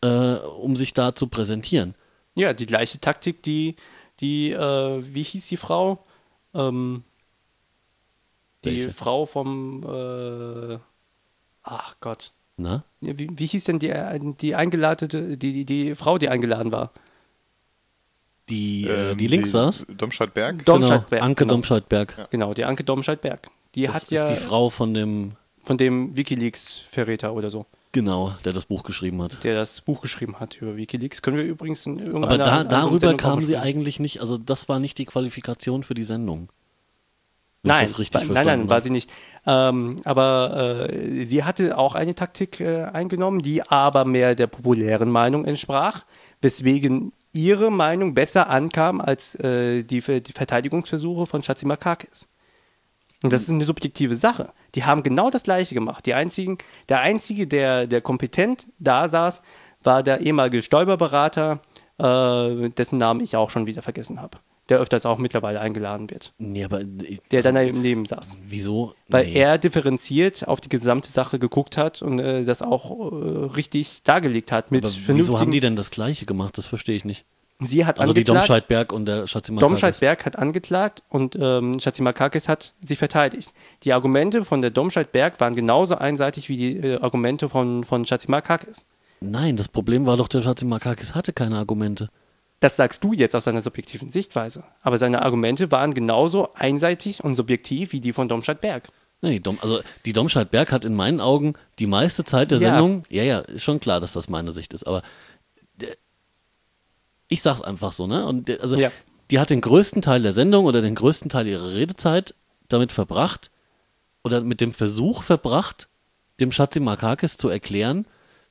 S1: äh, um sich da zu präsentieren.
S2: Ja, die gleiche Taktik, die, die, äh, wie hieß die Frau? Ähm, die
S1: Welche?
S2: Frau vom, äh, ach Gott.
S1: Na?
S2: Ja, Wie, wie hieß denn die, die eingeladete, die, die, die Frau, die eingeladen war?
S1: Die, äh,
S3: Ähm,
S1: die links saß?
S3: Domscheit-Berg.
S2: Domscheit-Berg,
S1: genau, Anke
S2: genau.
S1: Domscheit-Berg.
S2: Genau, die Anke Domscheit-Berg. Die
S1: Das
S2: hat
S1: ist
S2: ja
S1: die Frau von dem,
S2: von dem Wikileaks-Verräter oder so,
S1: genau, der das Buch geschrieben hat.
S2: der das Buch geschrieben hat über Wikileaks. Können wir übrigens in irgendeiner
S1: Aber da, darüber
S2: Sendung auch
S1: kam
S2: mal
S1: sie eigentlich nicht, also das war nicht die Qualifikation für die Sendung.
S2: Nein,
S1: ich das richtig
S2: wa- nein, nein, war sie nicht. Ähm, aber äh, sie hatte auch eine Taktik äh, eingenommen, die aber mehr der populären Meinung entsprach, weswegen ihre Meinung besser ankam als äh, die, die Verteidigungsversuche von Chatzimarkakis. Und das ist eine subjektive Sache. Die haben genau das Gleiche gemacht. Die einzigen, der Einzige, der, der kompetent da saß, war der ehemalige Steuerberater, äh, dessen Namen ich auch schon wieder vergessen habe. Der öfters auch mittlerweile eingeladen wird.
S1: Nee, aber
S2: Der dann daneben saß.
S1: wieso?
S2: Weil
S1: Nee.
S2: er differenziert auf die gesamte Sache geguckt hat und äh, das auch äh, richtig dargelegt hat mit
S1: aber wieso haben die denn das Gleiche gemacht? Das verstehe ich nicht.
S2: Sie hat
S1: Also die
S2: angeklagt.
S1: Domscheidberg und der Schatzimakakis.
S2: Domscheit-Berg hat angeklagt und ähm, Schatzimakakis hat sie verteidigt. Die Argumente von der Domscheit-Berg waren genauso einseitig wie die äh, Argumente von, von Schatzimakakis.
S1: Nein, das Problem war doch, der Schatzimakakis hatte keine Argumente.
S2: Das sagst du jetzt aus deiner subjektiven Sichtweise. Aber seine Argumente waren genauso einseitig und subjektiv wie die von Domscheit-Berg.
S1: Nee, Dom, also die Domscheid-Berg hat in meinen Augen die meiste Zeit der
S2: Ja.
S1: Sendung, ja, ja, ist schon klar, dass das meine Sicht ist, aber ich sag's einfach so, ne? Und also
S2: Ja.
S1: die hat den größten Teil der Sendung oder den größten Teil ihrer Redezeit damit verbracht oder mit dem Versuch verbracht, dem Schatzi Makakis zu erklären,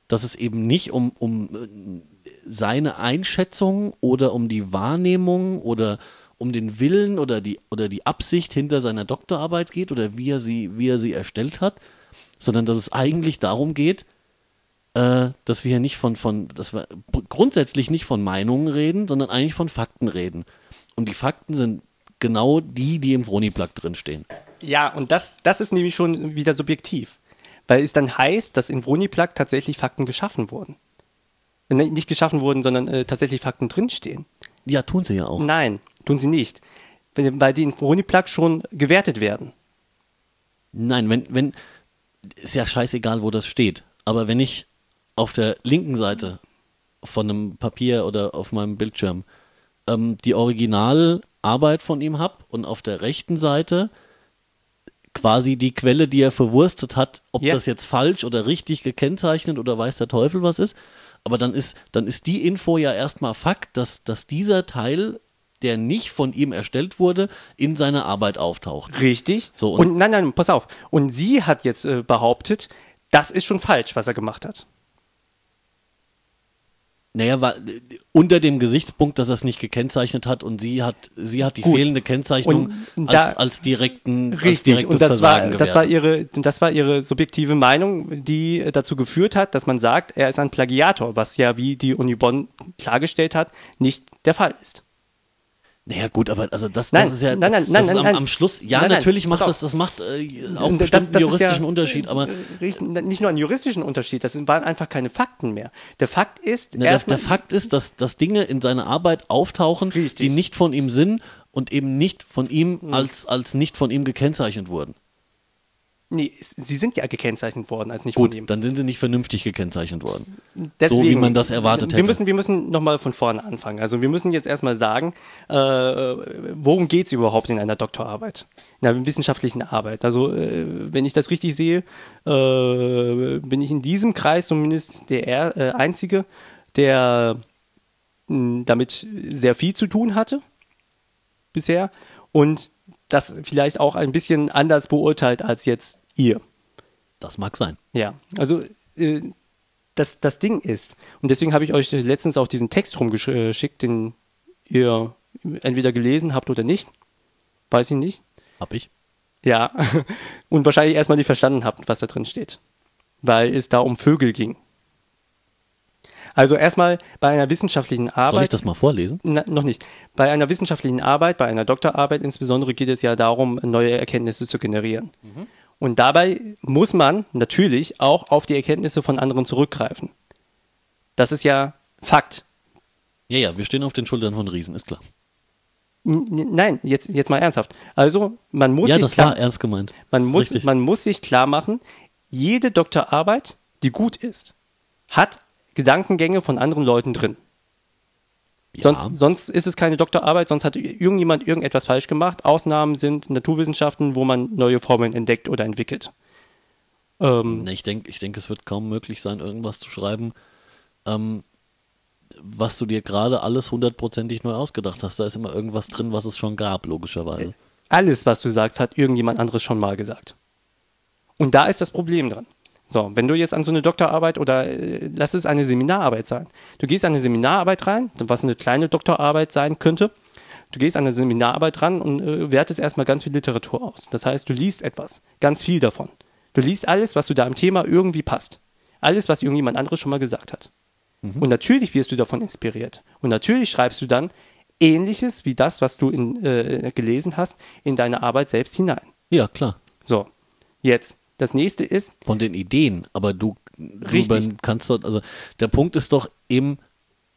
S1: dass es eben nicht um, um äh, seine Einschätzung oder um die Wahrnehmung oder um den Willen oder die, oder die Absicht hinter seiner Doktorarbeit geht oder wie er sie, wie er sie erstellt hat, sondern dass es eigentlich darum geht, äh, dass wir hier nicht von, von, dass wir grundsätzlich nicht von Meinungen reden, sondern eigentlich von Fakten reden. Und die Fakten sind genau die, die im Froniplug drinstehen.
S2: Ja, und das, das ist nämlich schon wieder subjektiv. Weil es dann heißt, dass in Vroniplug tatsächlich Fakten geschaffen wurden. Äh, ne, Nicht geschaffen wurden, sondern äh, tatsächlich Fakten drinstehen.
S1: Ja, tun sie ja auch.
S2: Nein, tun sie nicht. Weil die in Vroniplug schon gewertet werden.
S1: Nein, wenn, wenn, ist ja scheißegal, wo das steht. Aber wenn ich auf der linken Seite von einem Papier oder auf meinem Bildschirm ähm, die Originalarbeit von ihm habe und auf der rechten Seite quasi die Quelle, die er verwurstet hat, ob
S2: Ja.
S1: das jetzt falsch oder richtig gekennzeichnet oder weiß der Teufel was ist. Aber dann ist, dann ist die Info ja erstmal Fakt, dass, dass dieser Teil, der nicht von ihm erstellt wurde, in seiner Arbeit auftaucht.
S2: Richtig.
S1: So, und-
S2: und, nein, nein, pass auf. Und sie hat jetzt äh, behauptet, das ist schon falsch, was er gemacht hat.
S1: Naja, war, unter dem Gesichtspunkt, dass er es nicht gekennzeichnet hat und sie hat, sie hat die
S2: Gut.
S1: fehlende Kennzeichnung
S2: Und
S1: als,
S2: da-
S1: als direkten, als
S2: Richtig,
S1: direktes
S2: und das war,
S1: Versagen
S2: das war ihre, das war ihre subjektive Meinung, die äh, dazu geführt hat, dass man sagt, er ist ein Plagiator, was ja, wie die Uni Bonn klargestellt hat, nicht der Fall ist.
S1: Naja, gut, aber also das,
S2: Nein,
S1: das ist ja,
S2: nein, nein,
S1: das ist am, am Schluss, ja, natürlich macht das, das macht äh, auch
S2: Und
S1: bestimmt
S2: das-
S1: einen
S2: das ist
S1: juristischen
S2: ja,
S1: Unterschied, aber
S2: Nicht nur einen juristischen Unterschied, das waren einfach keine Fakten mehr. Der Fakt ist,
S1: ne, der, der Fakt ist, dass, dass Dinge in seiner Arbeit auftauchen,
S2: Richtig.
S1: die nicht von ihm sind und eben nicht von ihm als, als nicht von ihm gekennzeichnet wurden.
S2: Nee, sie sind ja gekennzeichnet worden als nicht
S1: Gut,
S2: von ihm.
S1: dann sind sie nicht vernünftig gekennzeichnet worden.
S2: Deswegen,
S1: so wie man das erwartet
S2: wir
S1: hätte.
S2: Müssen, wir müssen nochmal von vorne anfangen. Also wir müssen jetzt erstmal sagen, äh, worum geht es überhaupt in einer Doktorarbeit, in einer wissenschaftlichen Arbeit. Also äh, wenn ich das richtig sehe, äh, bin ich in diesem Kreis zumindest der er- äh, Einzige, der mh, damit sehr viel zu tun hatte bisher und das vielleicht auch ein bisschen anders beurteilt als jetzt ihr.
S1: Das mag sein.
S2: Ja, also äh, das, das Ding ist, und deswegen habe ich euch letztens auch diesen Text rumgeschickt, den ihr entweder gelesen habt oder nicht. Weiß ich nicht.
S1: Hab ich.
S2: Ja, (laughs) und wahrscheinlich erstmal nicht verstanden habt, was da drin steht. Weil es da um Vögel ging. Also erstmal bei einer wissenschaftlichen Arbeit.
S1: Soll ich das mal vorlesen?
S2: Na, noch nicht. Bei einer wissenschaftlichen Arbeit, bei einer Doktorarbeit insbesondere geht es ja darum, neue Erkenntnisse zu generieren. Und dabei muss man natürlich auch auf die Erkenntnisse von anderen zurückgreifen. Das ist ja Fakt.
S1: Ja, ja, wir stehen auf den Schultern von Riesen, ist klar.
S2: N nein, jetzt, jetzt mal ernsthaft. Also, man muss
S1: Ja,
S2: sich
S1: das
S2: klar,
S1: war ernst gemeint.
S2: man muss,
S1: richtig.
S2: man muss sich klar machen, jede Doktorarbeit, die gut ist, hat Gedankengänge von anderen Leuten drin.
S1: ja.
S2: Sonst, sonst ist es keine Doktorarbeit, sonst hat irgendjemand irgendetwas falsch gemacht. Ausnahmen sind Naturwissenschaften, wo man neue Formeln entdeckt oder entwickelt. Ähm,
S1: ich denke, ich denk, es wird kaum möglich sein, irgendwas zu schreiben, ähm, was du dir gerade alles hundertprozentig neu ausgedacht hast. Da ist immer irgendwas drin, was es schon gab, logischerweise.
S2: alles, was du sagst, hat irgendjemand anderes schon mal gesagt. Und da ist das Problem dran. So, wenn du jetzt an so eine Doktorarbeit oder äh, lass es eine Seminararbeit sein. Du gehst an eine Seminararbeit rein, was eine kleine Doktorarbeit sein könnte. Du gehst an eine Seminararbeit ran und äh, wertest erstmal ganz viel Literatur aus. Das heißt, du liest etwas, ganz viel davon. Du liest alles, was du da im Thema irgendwie passt. Alles, was irgendjemand anderes schon mal gesagt hat. Und natürlich wirst du davon inspiriert. Und natürlich schreibst du dann Ähnliches wie das, was du in, äh, gelesen hast, in deine Arbeit selbst hinein.
S1: Ja, klar.
S2: So, jetzt. Das nächste ist,
S1: Von den Ideen, aber du,
S2: Richtig.
S1: kannst dort, also der Punkt ist doch eben,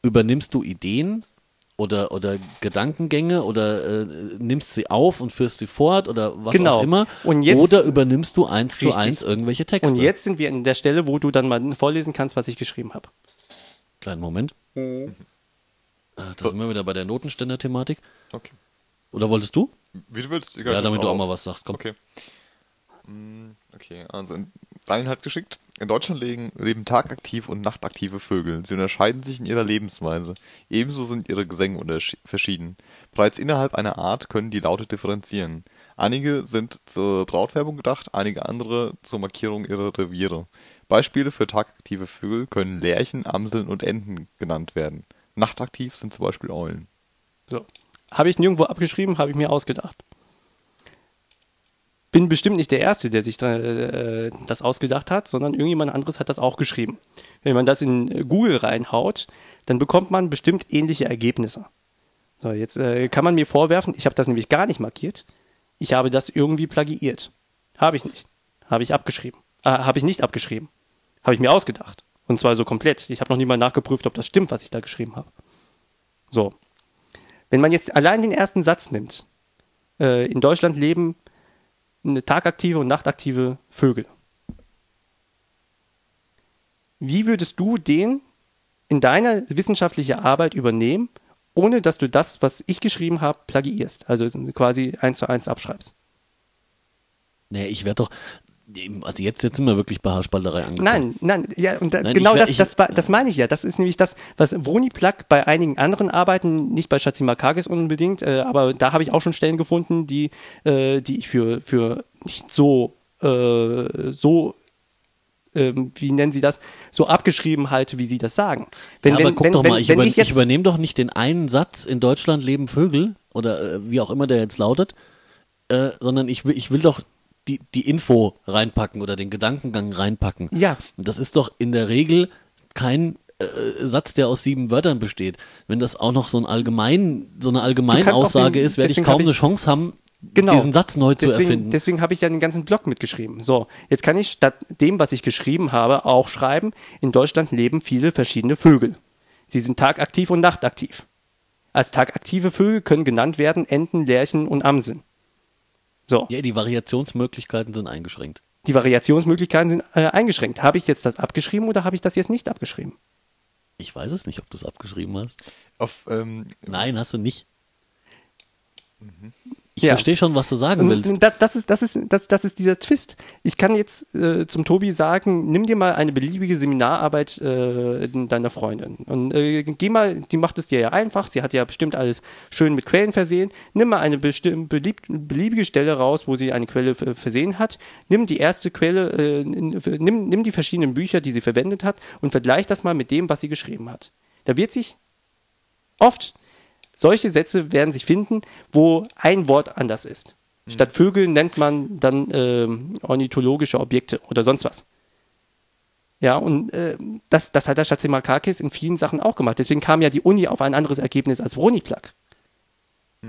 S1: übernimmst du Ideen oder, oder Gedankengänge oder äh, nimmst sie auf und führst sie fort oder was
S2: Genau.
S1: auch immer.
S2: Und jetzt-
S1: oder übernimmst du eins zu
S2: Richtig.
S1: eins irgendwelche Texte.
S2: und jetzt sind wir an der Stelle, wo du dann mal vorlesen kannst, was ich geschrieben habe.
S1: Kleinen Moment. Äh, Da sind wir wieder bei der Notenständer-Thematik.
S3: Okay.
S1: Oder wolltest du?
S3: Wie du willst. Egal,
S1: Ja, damit du auch
S3: auf.
S1: mal was sagst. Komm.
S3: Okay. Mm, Okay, also in- Daniel hat geschickt. In Deutschland legen, leben tagaktiv und nachtaktive Vögel. Sie unterscheiden sich in ihrer Lebensweise. Ebenso sind ihre Gesänge verschieden. Bereits innerhalb einer Art können die Laute differenzieren. Einige sind zur Brautwerbung gedacht, einige andere zur Markierung ihrer Reviere. Beispiele für tagaktive Vögel können Lerchen, Amseln und Enten genannt werden. Nachtaktiv sind zum Beispiel Eulen.
S2: So. Habe ich nirgendwo abgeschrieben, habe ich mir ausgedacht. Bin bestimmt nicht der Erste, der sich da, äh, das ausgedacht hat, sondern irgendjemand anderes hat das auch geschrieben. Wenn man das in Google reinhaut, dann bekommt man bestimmt ähnliche Ergebnisse. So, jetzt äh, kann man mir vorwerfen, ich habe das nämlich gar nicht markiert. Ich habe das irgendwie plagiiert. Habe ich nicht. Habe ich abgeschrieben. Äh, habe ich nicht abgeschrieben. Habe ich mir ausgedacht. Und zwar so komplett. Ich habe noch nie mal nachgeprüft, ob das stimmt, was ich da geschrieben habe. So. Wenn man jetzt allein den ersten Satz nimmt, äh, in Deutschland leben eine tagaktive und nachtaktive Vögel. Wie würdest du den in deiner wissenschaftlichen Arbeit übernehmen, ohne dass du das, was ich geschrieben habe, plagiierst? Also quasi eins zu eins abschreibst.
S1: Nee, ich werde doch. Also jetzt, jetzt sind wir wirklich bei Haarspalterei angekommen.
S2: Nein, nein, ja, und da,
S1: Nein,
S2: genau
S1: ich
S2: das,
S1: ich-
S2: das, war- das meine ich ja. Das ist nämlich das, was Woniplug bei einigen anderen Arbeiten, nicht bei Chatzimarkakis unbedingt, äh, aber da habe ich auch schon Stellen gefunden, die, äh, die ich für, für nicht so, äh, so, ähm, wie nennen Sie das, so abgeschrieben halte, wie Sie das sagen. Wenn,
S1: ja, aber
S2: wenn,
S1: guck
S2: wenn,
S1: doch mal, ich, über,
S2: ich
S1: ich übernehme doch nicht den einen Satz, in Deutschland leben Vögel, oder äh, wie auch immer der jetzt lautet, äh, sondern ich will, ich will doch die, die Info reinpacken oder den Gedankengang reinpacken.
S2: Ja.
S1: Und das ist doch in der Regel kein äh, Satz, der aus sieben Wörtern besteht. Wenn das auch noch so, ein allgemein, so eine Allgemeinaussage
S2: den-
S1: ist, werde ich kaum eine Chance haben,
S2: Genau.
S1: diesen Satz neu zu
S2: deswegen,
S1: erfinden.
S2: Deswegen habe ich ja den ganzen Blog mitgeschrieben. So, jetzt kann ich statt dem, was ich geschrieben habe, auch schreiben, in Deutschland leben viele verschiedene Vögel. Sie sind tagaktiv und nachtaktiv. Als tagaktive Vögel können genannt werden Enten, Lerchen und Amseln. So,
S1: ja, die Variationsmöglichkeiten sind eingeschränkt.
S2: die Variationsmöglichkeiten sind äh, eingeschränkt. Habe ich jetzt das abgeschrieben oder habe ich das jetzt nicht abgeschrieben?
S1: Ich weiß es nicht, ob du es abgeschrieben hast.
S3: Auf, ähm,
S1: Nein, hast du nicht. Ich
S2: Ja.
S1: verstehe schon, was du sagen willst.
S2: Das, das, ist, das, ist, das, das ist dieser Twist. Ich kann jetzt äh, zum Tobi sagen, nimm dir mal eine beliebige Seminararbeit äh, deiner Freundin und äh, geh mal, die macht es dir ja einfach, sie hat ja bestimmt alles schön mit Quellen versehen. Nimm mal eine belieb, beliebige Stelle raus, wo sie eine Quelle versehen hat. Nimm die erste Quelle, äh, nimm, nimm die verschiedenen Bücher, die sie verwendet hat und vergleich das mal mit dem, was sie geschrieben hat. Da wird sich oft solche Sätze werden sich finden, wo ein Wort anders ist. Statt Vögel nennt man dann ähm, ornithologische Objekte oder sonst was. Ja, und äh, das, das hat der Schatzimarkakis in vielen Sachen auch gemacht. Deswegen kam ja die Uni auf ein anderes Ergebnis als Vroniplak.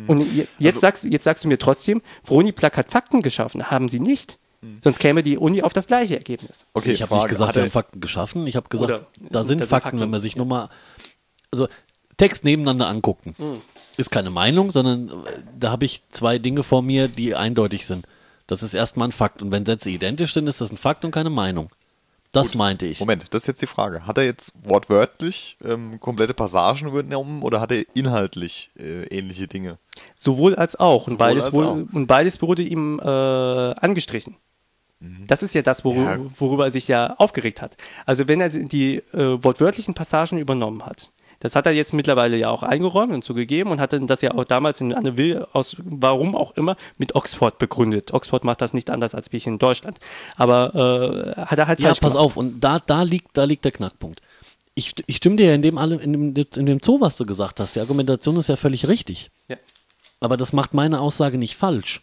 S2: Und je- jetzt,
S3: Also-
S2: sagst, jetzt sagst du mir trotzdem, Vroniplak hat Fakten geschaffen. Haben sie nicht. Sonst käme die Uni auf das gleiche Ergebnis.
S3: Okay,
S1: ich habe nicht gesagt,
S3: er-
S1: haben Fakten geschaffen. Ich habe gesagt,
S2: Oder-
S1: da sind Fakten,
S2: Fakten.
S1: wenn man sich nur mal also Text nebeneinander angucken.
S2: Hm.
S1: Ist keine Meinung, sondern äh, da habe ich zwei Dinge vor mir, die eindeutig sind. Das ist erstmal ein Fakt. Und wenn Sätze identisch sind, ist das ein Fakt und keine Meinung. Das meinte ich.
S3: Moment, das ist jetzt die Frage. Hat er jetzt wortwörtlich ähm, komplette Passagen übernommen oder hat er inhaltlich äh, ähnliche Dinge?
S2: Sowohl als auch. Und
S3: Sowohl
S2: beides,
S3: als
S2: wohl,
S3: auch.
S2: und beides wurde ihm äh, angestrichen. Das ist ja das, worü
S3: Ja.
S2: worüber er sich ja aufgeregt hat. Also wenn er die äh, wortwörtlichen Passagen übernommen hat, das hat er jetzt mittlerweile ja auch eingeräumt und zugegeben und hatte das ja auch damals in Anne Will aus, warum auch immer, mit Oxford begründet. Oxford macht das nicht anders als wir hier in Deutschland. Aber äh, hat er halt
S1: Ja, pass
S2: gemacht.
S1: auf. Und da, da, liegt, da liegt der Knackpunkt. Ich, ich stimme dir ja in dem, allem, in, dem, in dem Zoo, was du gesagt hast. Die Argumentation ist ja völlig richtig.
S2: Ja.
S1: Aber das macht meine Aussage nicht falsch.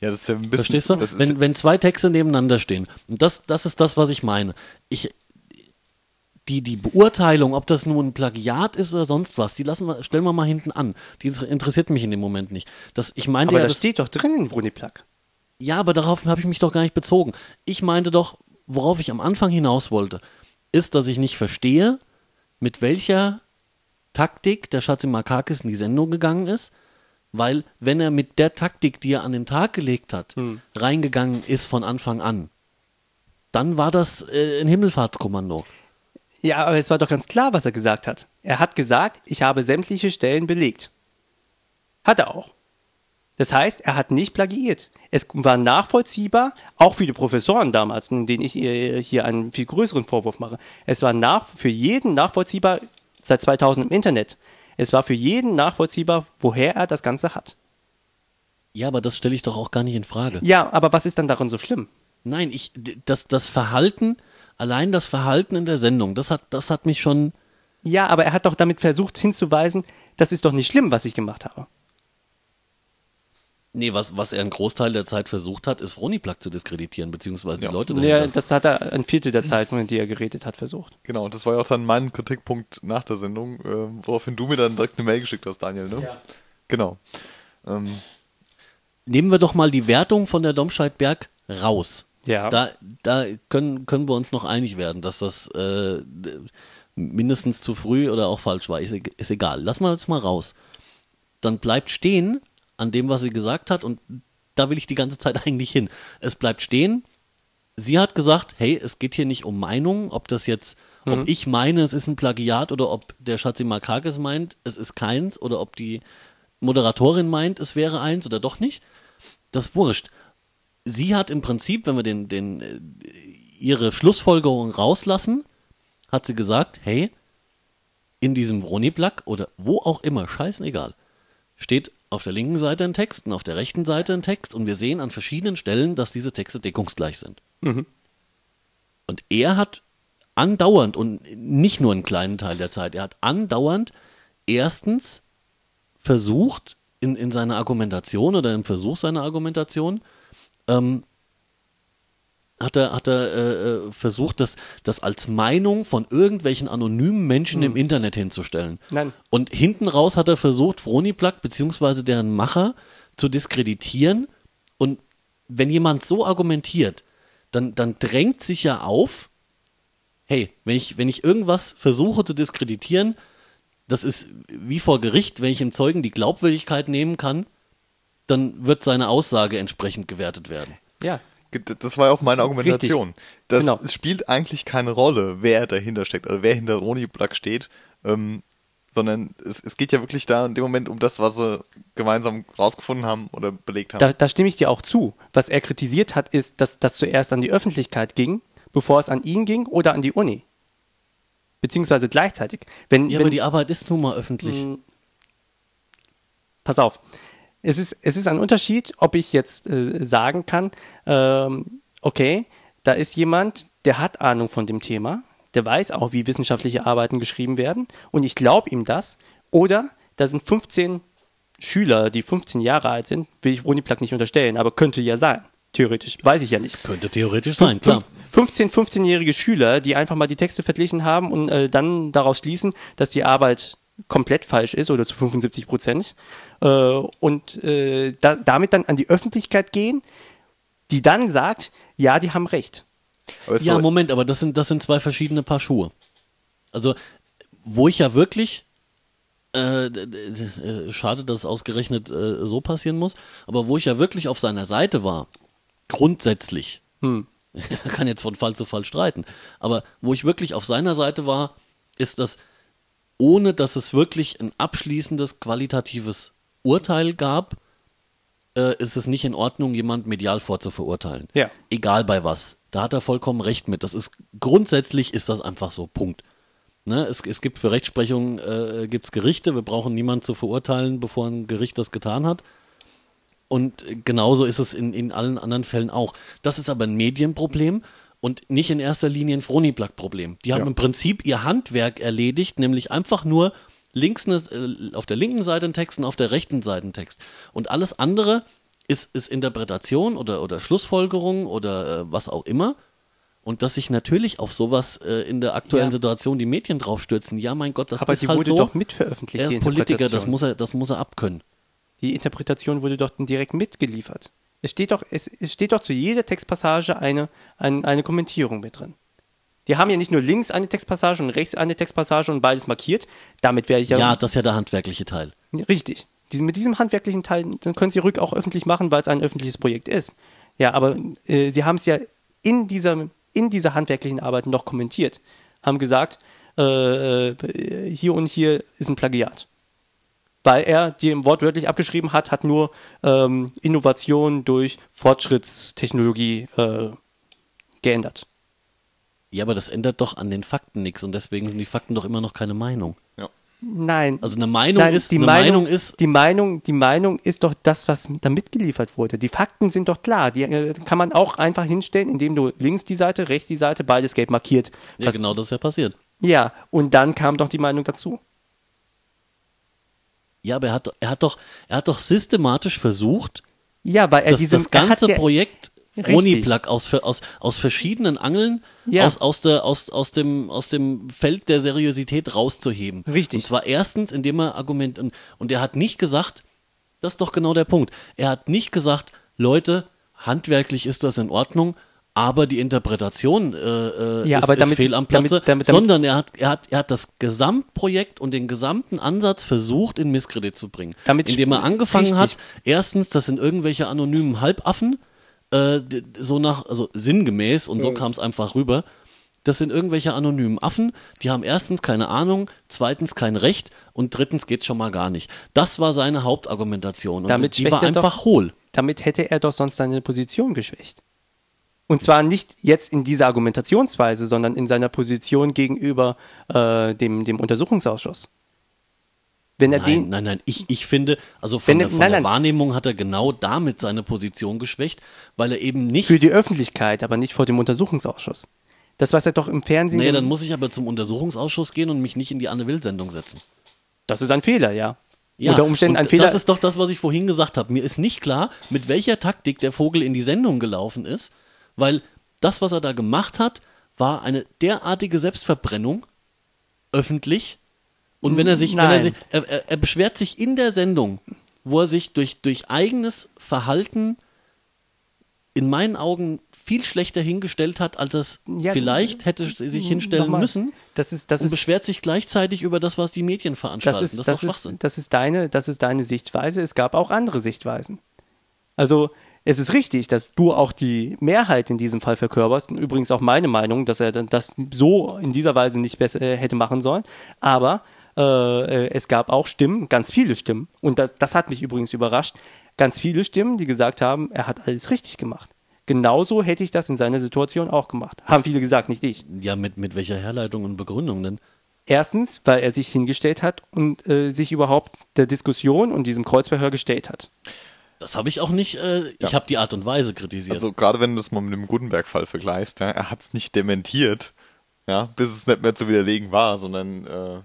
S3: Ja, das ist ja ein bisschen.
S1: Verstehst du?
S3: Das ist,
S1: Wenn, wenn zwei Texte nebeneinander stehen. Und das, das ist das, was ich meine. Ich, die, die Beurteilung, ob das nun ein Plagiat ist oder sonst was, die lassen wir, stellen wir mal hinten an. Die interessiert mich in dem Moment nicht. Das, ich meinte
S2: Aber
S1: ja,
S2: das
S1: das,
S2: steht doch drin in Vroniplak.
S1: ja, aber darauf habe ich mich doch gar nicht bezogen. Ich meinte doch, worauf ich am Anfang hinaus wollte, ist, dass ich nicht verstehe, mit welcher Taktik der Schatzimarkakis in die Sendung gegangen ist, weil wenn er mit der Taktik, die er an den Tag gelegt hat, reingegangen ist von Anfang an, dann war das äh, ein Himmelfahrtskommando.
S2: Ja, aber es war doch ganz klar, was er gesagt hat. Er hat gesagt, ich habe sämtliche Stellen belegt. Hat er auch. Das heißt, er hat nicht plagiiert. Es war nachvollziehbar, auch für die Professoren damals, denen ich äh, hier einen viel größeren Vorwurf mache. Es war nach, für jeden nachvollziehbar, seit 2000 im Internet. Es war für jeden nachvollziehbar, woher er das Ganze hat.
S1: Ja, aber das stelle ich doch auch gar nicht in Frage.
S2: Ja, aber was ist dann daran so schlimm?
S1: Nein, ich, das, das Verhalten, allein das Verhalten in der Sendung, das hat, das hat mich schon,
S2: Ja, aber er hat doch damit versucht hinzuweisen, das ist doch nicht schlimm, was ich gemacht habe.
S1: Nee, was, was er einen Großteil der Zeit versucht hat, ist Vroniplak zu diskreditieren, beziehungsweise die
S3: Ja.
S1: Leute
S2: Ja,
S1: dahinter.
S2: das hat er ein Viertel der Zeit, in die er geredet hat, versucht.
S3: genau, das war ja auch dann mein Kritikpunkt nach der Sendung, ähm, woraufhin du mir dann direkt eine Mail geschickt hast, Daniel, ne?
S2: Ja.
S3: Genau. Ähm,
S1: Nehmen wir doch mal die Wertung von der Domscheit-Berg raus.
S2: Ja.
S1: Da, da können, können wir uns noch einig werden, dass das äh, mindestens zu früh oder auch falsch war. Ist, e- ist egal. Lass mal das mal raus. Dann bleibt stehen an dem, was sie gesagt hat, und da will ich die ganze Zeit (laughs) eigentlich hin. Es bleibt stehen. Sie hat gesagt, hey, es geht hier nicht um Meinung, ob das jetzt, ob ich meine, es ist ein Plagiat oder ob der Schatzi Makakis meint, es ist keins oder ob die Moderatorin meint, es wäre eins oder doch nicht. Das ist wurscht. Sie hat im Prinzip, wenn wir den, den, äh, ihre Schlussfolgerung rauslassen, hat sie gesagt, hey, in diesem Vroniplak oder wo auch immer, scheißegal, steht auf der linken Seite ein Text und auf der rechten Seite ein Text und wir sehen an verschiedenen Stellen, dass diese Texte deckungsgleich sind. Und er hat andauernd und nicht nur einen kleinen Teil der Zeit, er hat andauernd erstens versucht, in, in seiner Argumentation oder im Versuch seiner Argumentation, ähm, hat er, hat er äh, äh, versucht, das, das als Meinung von irgendwelchen anonymen Menschen im Internet hinzustellen.
S2: Nein.
S1: Und hinten raus hat er versucht, Vroniplak bzw. deren Macher zu diskreditieren. Und wenn jemand so argumentiert, dann, dann drängt sich ja auf, hey, wenn ich, wenn ich irgendwas versuche zu diskreditieren, das ist wie vor Gericht, wenn ich im Zeugen die Glaubwürdigkeit nehmen kann, dann wird seine Aussage entsprechend gewertet werden.
S2: Ja.
S3: Das war ja auch meine Argumentation. Das,
S2: Genau.
S3: Es spielt eigentlich keine Rolle, wer dahinter steckt oder wer hinter Roni Black steht, ähm, sondern es, es geht ja wirklich da in dem Moment um das, was sie gemeinsam rausgefunden haben oder belegt haben.
S2: Da, da stimme ich dir auch zu. Was er kritisiert hat, ist, dass das zuerst an die Öffentlichkeit ging, bevor es an ihn ging oder an die Uni. Beziehungsweise gleichzeitig. Wenn,
S1: Ja,
S2: wenn,
S1: aber die Arbeit ist nun mal öffentlich.
S2: pass auf. Es ist, es ist ein Unterschied, ob ich jetzt äh, sagen kann, ähm, okay, da ist jemand, der hat Ahnung von dem Thema, der weiß auch, wie wissenschaftliche Arbeiten geschrieben werden und ich glaube ihm das. Oder da sind 15 Schüler, die 15 Jahre alt sind, will ich Roni Plack nicht unterstellen, aber könnte ja sein. Theoretisch. Weiß ich ja nicht.
S1: Könnte theoretisch sein, klar.
S2: 15, 15-jährige Schüler, die einfach mal die Texte verglichen haben und äh, dann daraus schließen, dass die Arbeit komplett falsch ist oder zu 75 Prozent äh, und äh, da, damit dann an die Öffentlichkeit gehen, die dann sagt, ja, die haben recht.
S1: Ja, Moment, aber das sind, das sind zwei verschiedene Paar Schuhe. Also, wo ich ja wirklich, äh, äh, schade, dass es ausgerechnet äh, so passieren muss, aber wo ich ja wirklich auf seiner Seite war, grundsätzlich,
S2: Hm.
S1: man (laughs) kann jetzt von Fall zu Fall streiten, aber wo ich wirklich auf seiner Seite war, ist das, ohne dass es wirklich ein abschließendes, qualitatives Urteil gab, äh, ist es nicht in Ordnung, jemand medial vorzuverurteilen.
S2: Ja.
S1: Egal bei was. Da hat er vollkommen recht mit. Das ist grundsätzlich ist das einfach so. Punkt. Ne? Es, es gibt für Rechtsprechung äh, gibt's Gerichte. Wir brauchen niemanden zu verurteilen, bevor ein Gericht das getan hat. Und genauso ist es in, in allen anderen Fällen auch. Das ist aber ein Medienproblem und nicht in erster Linie ein Froniplug-Problem. Die haben
S3: Ja.
S1: im Prinzip ihr Handwerk erledigt, nämlich einfach nur links eine, äh, auf der linken Seite einen Text und auf der rechten Seite einen Text. Und alles andere ist, ist Interpretation oder, oder Schlussfolgerung oder äh, was auch immer. Und dass sich natürlich auf sowas äh, in der aktuellen
S2: Ja.
S1: Situation die Medien draufstürzen, ja mein Gott, das
S2: Aber
S1: ist
S2: die
S1: halt
S2: wurde
S1: so.
S2: doch mitveröffentlicht,
S1: er ist Politiker, das muss er, das muss er abkönnen.
S2: Die Interpretation wurde dort direkt mitgeliefert. Es steht doch, es, es steht doch zu jeder Textpassage eine, ein, eine Kommentierung mit drin. Die haben ja nicht nur links eine Textpassage und rechts eine Textpassage und beides markiert. Damit wäre ich ja,
S1: Ja, das ist ja der handwerkliche Teil.
S2: richtig. Diesen, mit diesem handwerklichen Teil, dann können Sie rück auch öffentlich machen, weil es ein öffentliches Projekt ist. Ja, aber äh, Sie haben es ja in dieser, in dieser handwerklichen Arbeit noch kommentiert. Haben gesagt, äh, äh, hier und hier ist ein Plagiat. Weil er die wortwörtlich abgeschrieben hat, hat nur ähm, Innovation durch Fortschrittstechnologie äh, geändert.
S1: Ja, aber das ändert doch an den Fakten nichts und deswegen sind die Fakten doch immer noch keine Meinung.
S3: Ja.
S2: Nein.
S1: Also eine Meinung
S2: Nein,
S1: ist,
S2: die
S1: eine
S2: Meinung,
S1: Meinung ist,
S2: die Meinung, die Meinung ist doch das, was da mitgeliefert wurde. Die Fakten sind doch klar. Die äh, kann man auch einfach hinstellen, indem du links die Seite, rechts die Seite, beides gelb markiert.
S1: ja genau das ist ja passiert.
S2: Ja, und dann kam doch die Meinung dazu.
S1: Ja, aber er hat, er hat doch, er hat doch systematisch versucht,
S2: Ja, weil er
S1: das,
S2: diese
S1: das ganze
S2: er
S1: Projekt. Roniplug aus, aus, aus verschiedenen Angeln
S2: Ja.
S1: aus, aus, der, aus, aus, dem, aus dem Feld der Seriosität rauszuheben.
S2: Richtig.
S1: Und zwar erstens, indem er Argument, und, und er hat nicht gesagt, das ist doch genau der Punkt, er hat nicht gesagt, Leute, handwerklich ist das in Ordnung, aber die Interpretation äh, äh,
S2: Ja,
S1: ist,
S2: aber
S1: ist
S2: damit-
S1: fehl am Platze,
S2: damit- damit-
S1: sondern er hat, er, hat, er hat das Gesamtprojekt und den gesamten Ansatz versucht, in Misskredit zu bringen.
S2: Damit
S1: indem er angefangen
S2: richtig.
S1: hat, erstens, das sind irgendwelche anonymen Halbaffen, äh, so nach, also sinngemäß, und so kam es einfach rüber. Das sind irgendwelche anonymen Affen, die haben erstens keine Ahnung, zweitens kein Recht und drittens geht's schon mal gar nicht. Das war seine Hauptargumentation und
S2: Damit
S1: die war
S2: er doch-
S1: einfach hohl.
S2: Damit hätte er doch sonst seine Position geschwächt. Und zwar nicht jetzt in dieser Argumentationsweise, sondern in seiner Position gegenüber äh, dem, dem Untersuchungsausschuss. Wenn er
S1: Nein,
S2: den,
S1: nein, nein, ich, ich finde, also von
S2: Wenn
S1: der,
S2: er-
S1: von
S2: nein,
S1: der
S2: nein.
S1: Wahrnehmung hat er genau damit seine Position geschwächt, weil er eben nicht
S2: für die Öffentlichkeit, aber nicht vor dem Untersuchungsausschuss. Das, was er doch im Fernsehen.
S1: Nee, dann muss ich aber zum Untersuchungsausschuss gehen und mich nicht in die Anne-Will-Sendung setzen.
S2: das ist ein Fehler, ja.
S1: Ja,
S2: Unter Umständen ein Fehler.
S1: Das ist doch das, was ich vorhin gesagt habe. Mir ist nicht klar, mit welcher Taktik der Vogel in die Sendung gelaufen ist, weil das, was er da gemacht hat, war eine derartige Selbstverbrennung, öffentlich. Und wenn er sich, wenn er, sich er, er, er beschwert sich in der Sendung, wo er sich durch, durch eigenes Verhalten in meinen Augen viel schlechter hingestellt hat, als er es
S2: Ja,
S1: vielleicht hätte sich hinstellen
S2: Nochmal,
S1: müssen.
S2: Das ist, das
S1: und
S2: ist,
S1: beschwert sich gleichzeitig über das, was die Medien
S2: das
S1: veranstalten.
S2: ist,
S1: das ist
S2: das ist, das ist deine, das ist deine Sichtweise. Es gab auch andere Sichtweisen. Also, es ist richtig, dass du auch die Mehrheit in diesem Fall verkörperst. Und übrigens auch meine Meinung, dass er das so in dieser Weise nicht besser äh, hätte machen sollen. Aber äh, äh, es gab auch Stimmen, ganz viele Stimmen. Und das, das hat mich übrigens überrascht. Ganz viele Stimmen, die gesagt haben, er hat alles richtig gemacht. Genauso hätte ich das in seiner Situation auch gemacht. Haben viele gesagt, nicht ich.
S1: Ja, mit, mit welcher Herleitung und Begründung denn?
S2: Erstens, weil er sich hingestellt hat und äh, sich überhaupt der Diskussion und diesem Kreuzverhör gestellt hat.
S1: Das habe ich auch nicht, äh, ich habe die Art und Weise kritisiert.
S3: Also gerade wenn du das mal mit dem Gutenberg-Fall vergleichst, ja, er hat es nicht dementiert, ja, bis es nicht mehr zu widerlegen war, sondern äh,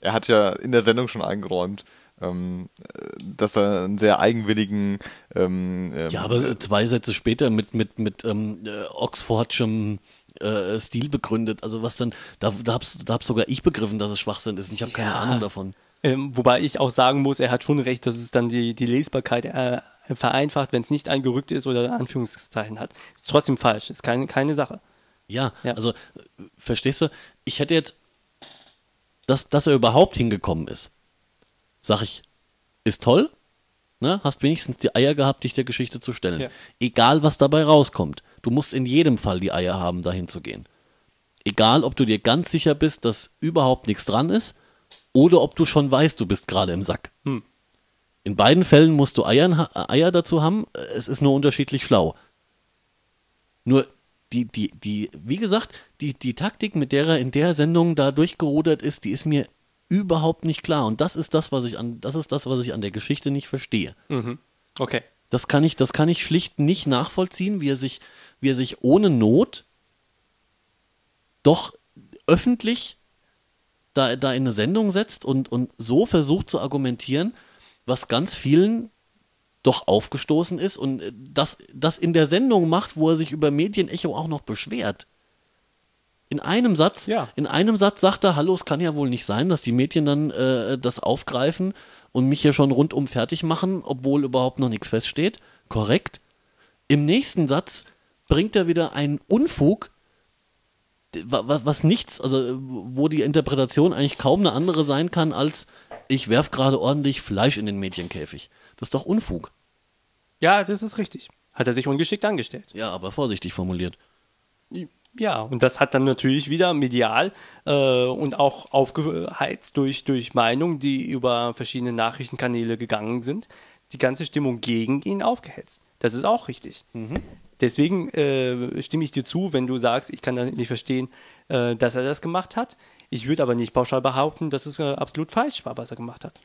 S3: er hat ja in der Sendung schon eingeräumt, ähm, äh, dass er einen sehr eigenwilligen ähm, ähm,
S1: Ja, aber zwei Sätze später mit, mit, mit ähm, äh, Oxfordschem äh, Stil begründet. Also was dann, da, da hab's, da hab sogar ich begriffen, dass es Schwachsinn ist. Ich habe keine
S2: Ja.
S1: Ahnung davon.
S2: Ähm, wobei ich auch sagen muss, er hat schon recht, dass es dann die, die Lesbarkeit äh, vereinfacht, wenn es nicht eingerückt ist oder Anführungszeichen hat. Ist trotzdem falsch, ist keine, keine Sache.
S1: Ja,
S2: Ja.
S1: also verstehst du, ich hätte jetzt, dass, dass er überhaupt hingekommen ist, sag ich, ist toll, ne? hast wenigstens die Eier gehabt, dich der Geschichte zu stellen.
S2: Ja.
S1: Egal, was dabei rauskommt. Du musst in jedem Fall die Eier haben, dahin zu gehen. Egal, ob du dir ganz sicher bist, dass überhaupt nichts dran ist, oder ob du schon weißt, du bist gerade im Sack.
S2: Hm.
S1: In beiden Fällen musst du Eiern, Eier dazu haben, es ist nur unterschiedlich schlau. Nur die, die, die, wie gesagt, die, die Taktik, mit der er in der Sendung da durchgerudert ist, die ist mir überhaupt nicht klar. Und das ist das, was ich an, das ist das, was ich an der Geschichte nicht verstehe.
S2: Mhm. Okay.
S1: Das kann ich, das kann ich schlicht nicht nachvollziehen, wie er sich, wie er sich ohne Not doch öffentlich da, da in eine Sendung setzt und, und so versucht zu argumentieren, was ganz vielen doch aufgestoßen ist und das, das in der Sendung macht, wo er sich über Medienecho auch noch beschwert. In einem Satz,
S2: Ja.
S1: in einem Satz sagt er, hallo, es kann ja wohl nicht sein, dass die Medien dann äh, das aufgreifen und mich hier schon rundum fertig machen, obwohl überhaupt noch nichts feststeht. Korrekt. Im nächsten Satz bringt er wieder einen Unfug, was nichts, also wo die Interpretation eigentlich kaum eine andere sein kann als ich werf gerade ordentlich Fleisch in den Medienkäfig. Das ist doch Unfug.
S2: Ja, das ist richtig. Hat er sich ungeschickt angestellt.
S1: Ja, aber vorsichtig formuliert.
S2: Ja, und das hat dann natürlich wieder medial äh, und auch aufgeheizt durch, durch Meinungen, die über verschiedene Nachrichtenkanäle gegangen sind, die ganze Stimmung gegen ihn aufgehetzt. Das ist auch richtig. Deswegen äh, stimme ich dir zu, wenn du sagst, ich kann da nicht verstehen, äh, dass er das gemacht hat. Ich würde aber nicht pauschal behaupten, dass es äh, absolut falsch war, was er gemacht hat.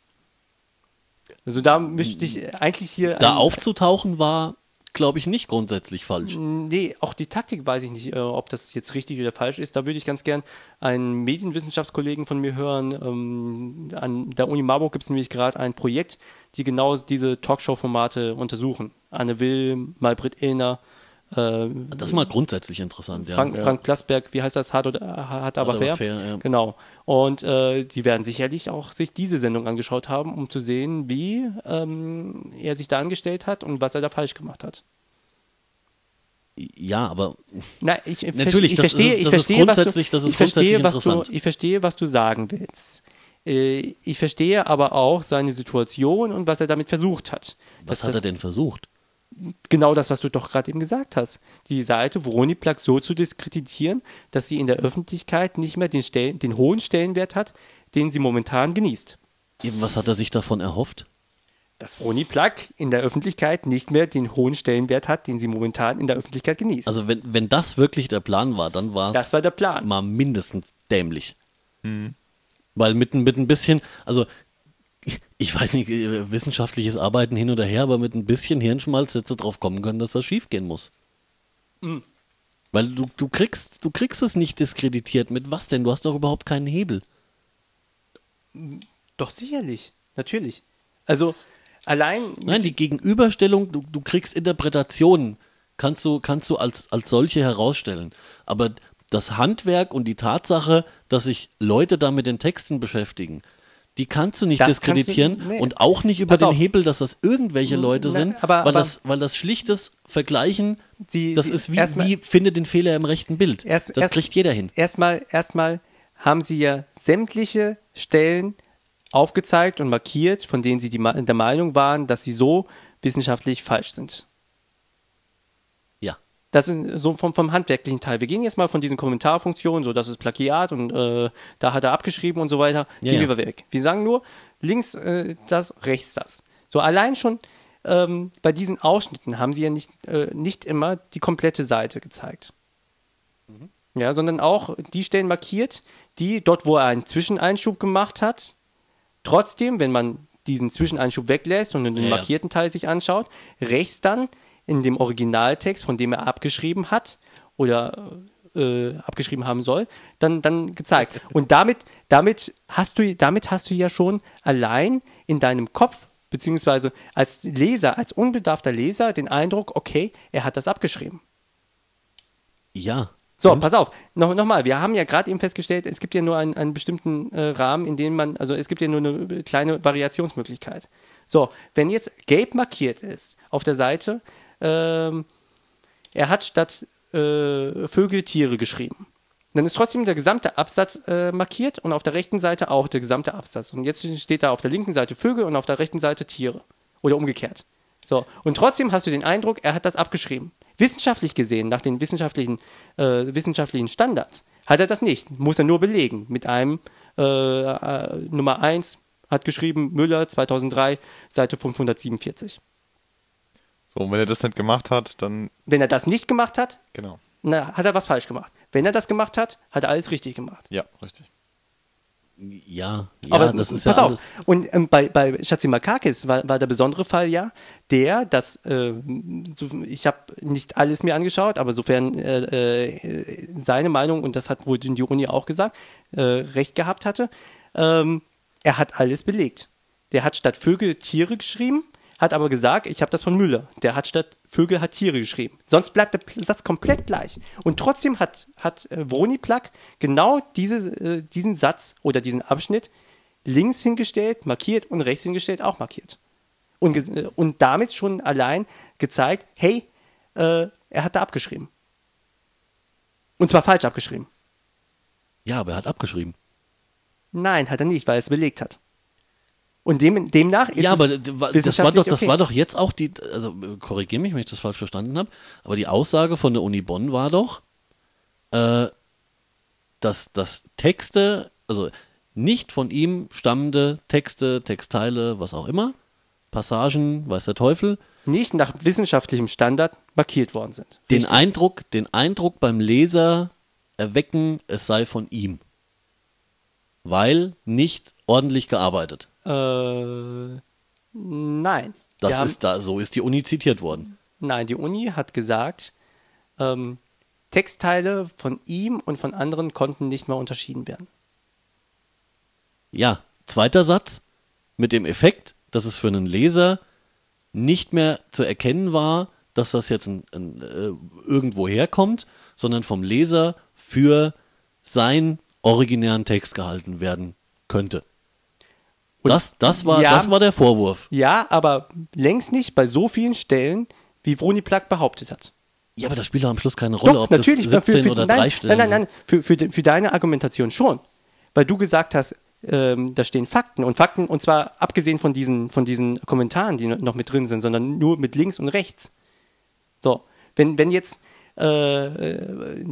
S2: Also da möchte ich eigentlich hier...
S1: Da aufzutauchen war, glaube ich, nicht grundsätzlich falsch.
S2: Nee, auch die Taktik weiß ich nicht, äh, ob das jetzt richtig oder falsch ist. Da würde ich ganz gern einen Medienwissenschaftskollegen von mir hören. Ähm, an der Uni Marburg gibt es nämlich gerade ein Projekt, die genau diese Talkshow-Formate untersuchen. Anne Will, Malbrit Illner, äh,
S1: Das ist mal grundsätzlich interessant, ja.
S2: Frank, Frank Plasberg, wie heißt das? Hart, oder, hart aber
S1: aber
S2: fair.
S1: fair, ja.
S2: Genau. Und äh, die werden sicherlich auch sich diese Sendung angeschaut haben, um zu sehen, wie ähm, er sich da angestellt hat und was er da falsch gemacht hat.
S1: Ja, aber
S2: Na, ich, ich
S1: Natürlich,
S2: ich
S1: das
S2: verstehe,
S1: ist-
S2: ich
S1: das ist
S2: verstehe,
S1: grundsätzlich-
S2: was du,
S1: das ist
S2: ich verstehe,
S1: grundsätzlich
S2: was du,
S1: interessant.
S2: ich verstehe, was du sagen willst. Äh, Ich verstehe aber auch seine Situation und was er damit versucht hat.
S1: was hat er denn versucht?
S2: Genau das, was du doch gerade eben gesagt hast. Die Seite Vroniplug so zu diskreditieren, dass sie in der Öffentlichkeit nicht mehr den, Stellen, den hohen Stellenwert hat, den sie momentan genießt.
S1: Eben, Was hat er sich davon erhofft?
S2: Dass Vroniplug in der Öffentlichkeit nicht mehr den hohen Stellenwert hat, den sie momentan in der Öffentlichkeit genießt.
S1: Also wenn, wenn das wirklich der Plan war, dann war
S2: das
S1: es
S2: war der Plan.
S1: mal mindestens dämlich. Weil mit, ein- mit ein bisschen, also ich weiß nicht, äh, wissenschaftliches Arbeiten hin oder her, aber mit ein bisschen Hirnschmalz hättest du drauf kommen können, dass das schief gehen muss. Weil du, du kriegst, du kriegst es nicht diskreditiert. Mit was denn? Du hast doch überhaupt keinen Hebel.
S2: Doch sicherlich, natürlich. Also allein
S1: Nein, die Gegenüberstellung, du, du kriegst Interpretationen, kannst du, kannst du als, als solche herausstellen. Aber das Handwerk und die Tatsache, dass sich Leute da mit den Texten beschäftigen, die kannst du nicht
S2: Das kannst du-
S1: diskreditieren
S2: nee.
S1: und auch nicht über
S2: Pass
S1: den
S2: auf.
S1: Hebel, dass das irgendwelche Leute
S2: Na,
S1: sind,
S2: aber-
S1: weil,
S2: aber-
S1: das, weil das schlichtes Vergleichen,
S2: Sie-
S1: das
S2: Sie-
S1: ist wie,
S2: erstmal-
S1: wie finde den Fehler im rechten Bild.
S2: Erst-
S1: das
S2: erst-
S1: kriegt jeder hin.
S2: erstmal, erstmal haben sie ja sämtliche Stellen aufgezeigt und markiert, von denen sie die, der Meinung waren, dass sie so wissenschaftlich falsch sind. Das ist so vom, vom handwerklichen Teil. Wir gehen jetzt mal von diesen Kommentarfunktionen, so das ist Plagiat und äh, da hat er abgeschrieben und so weiter,
S1: Ja,
S2: gehen
S1: ja.
S2: wir weg. Wir sagen nur links äh, das, rechts das. So allein schon ähm, bei diesen Ausschnitten haben sie ja nicht, äh, nicht immer die komplette Seite gezeigt. Ja, sondern auch die Stellen markiert, die dort, wo er einen Zwischeneinschub gemacht hat, trotzdem, wenn man diesen Zwischeneinschub weglässt und den
S1: ja.
S2: markierten Teil sich anschaut, rechts dann in dem Originaltext, von dem er abgeschrieben hat oder äh, abgeschrieben haben soll, dann, dann gezeigt. (laughs) Und damit, damit hast du, damit hast du ja schon allein in deinem Kopf, beziehungsweise als Leser, als unbedarfter Leser, den Eindruck, okay, er hat das abgeschrieben.
S1: Ja.
S2: So,
S1: Und?
S2: pass auf, noch, noch mal, wir haben ja gerade eben festgestellt, es gibt ja nur einen, einen bestimmten äh, Rahmen, in dem man, also es gibt ja nur eine kleine Variationsmöglichkeit. So, wenn jetzt gelb markiert ist auf der Seite, ähm, er hat statt äh, Vögel Tiere geschrieben. Dann ist trotzdem der gesamte Absatz äh, markiert und auf der rechten Seite auch der gesamte Absatz. Und jetzt steht da auf der linken Seite Vögel und auf der rechten Seite Tiere. Oder umgekehrt. So, und trotzdem hast du den Eindruck, er hat das abgeschrieben. Wissenschaftlich gesehen, nach den wissenschaftlichen, äh, wissenschaftlichen Standards, hat er das nicht. Muss er nur belegen. Mit einem äh, äh, Nummer 1 hat geschrieben Müller 2003, Seite 547.
S3: So, und wenn er das nicht gemacht hat, dann,
S2: Wenn er das nicht gemacht hat,
S3: genau.
S2: na, hat er was falsch gemacht. Wenn er das gemacht hat, hat er alles richtig gemacht.
S3: Ja, richtig.
S1: Ja, ja,
S2: Aber
S1: das ist
S2: pass
S1: ja
S2: auf.
S1: alles.
S2: Und ähm, bei, bei Schatzimakakis war, war der besondere Fall ja, der, dass äh, so, ich habe nicht alles mir angeschaut, aber sofern äh, äh, seine Meinung, und das hat wohl die Uni auch gesagt, äh, recht gehabt hatte, ähm, er hat alles belegt. Der hat statt Vögel Tiere geschrieben, hat aber gesagt, ich habe das von Müller. Der hat statt Vögel hat Tiere geschrieben. Sonst bleibt der Satz komplett gleich. Und trotzdem hat, hat äh, Vroniplak genau diese, äh, diesen Satz oder diesen Abschnitt links hingestellt, markiert und rechts hingestellt auch markiert. Und, äh, und damit schon allein gezeigt, hey, äh, er hat da abgeschrieben. Und zwar falsch abgeschrieben.
S1: Ja, aber er hat abgeschrieben.
S2: Nein, hat er nicht, weil er es belegt hat. Und dem, demnach ist
S1: ja, aber das war doch, das
S2: okay.
S1: war doch jetzt auch die, also korrigiere mich, wenn ich das falsch verstanden habe, aber die Aussage von der Uni Bonn war doch, äh, dass, dass Texte, also nicht von ihm stammende Texte, Textteile, was auch immer, Passagen, weiß der Teufel,
S2: nicht nach wissenschaftlichem Standard markiert worden sind.
S1: den Eindruck, den Eindruck beim Leser erwecken, es sei von ihm. Weil nicht ordentlich gearbeitet.
S2: Äh, nein.
S1: Das
S2: haben,
S1: ist da, so ist die Uni zitiert worden.
S2: Nein, die Uni hat gesagt, ähm, Textteile von ihm und von anderen konnten nicht mehr unterschieden werden.
S1: Ja, zweiter Satz mit dem Effekt, dass es für einen Leser nicht mehr zu erkennen war, dass das jetzt ein, ein, äh, irgendwo herkommt, sondern vom Leser für seinen originären Text gehalten werden könnte. Das, das, war,
S2: ja.
S1: das war der Vorwurf.
S2: Ja, aber längst nicht bei so vielen Stellen, wie Vroni Plak behauptet hat.
S1: Ja, aber das spielt doch am Schluss keine Rolle,
S2: Doch,
S1: ob
S2: natürlich.
S1: das 17
S2: für, für,
S1: oder
S2: nein,
S1: 3 Stellen
S2: Nein, nein, nein. Für, für, für deine Argumentation schon. Weil du gesagt hast, ähm, da stehen Fakten und Fakten, und zwar abgesehen von diesen, von diesen Kommentaren, die noch mit drin sind, sondern nur mit links und rechts. So, wenn, wenn jetzt äh, äh,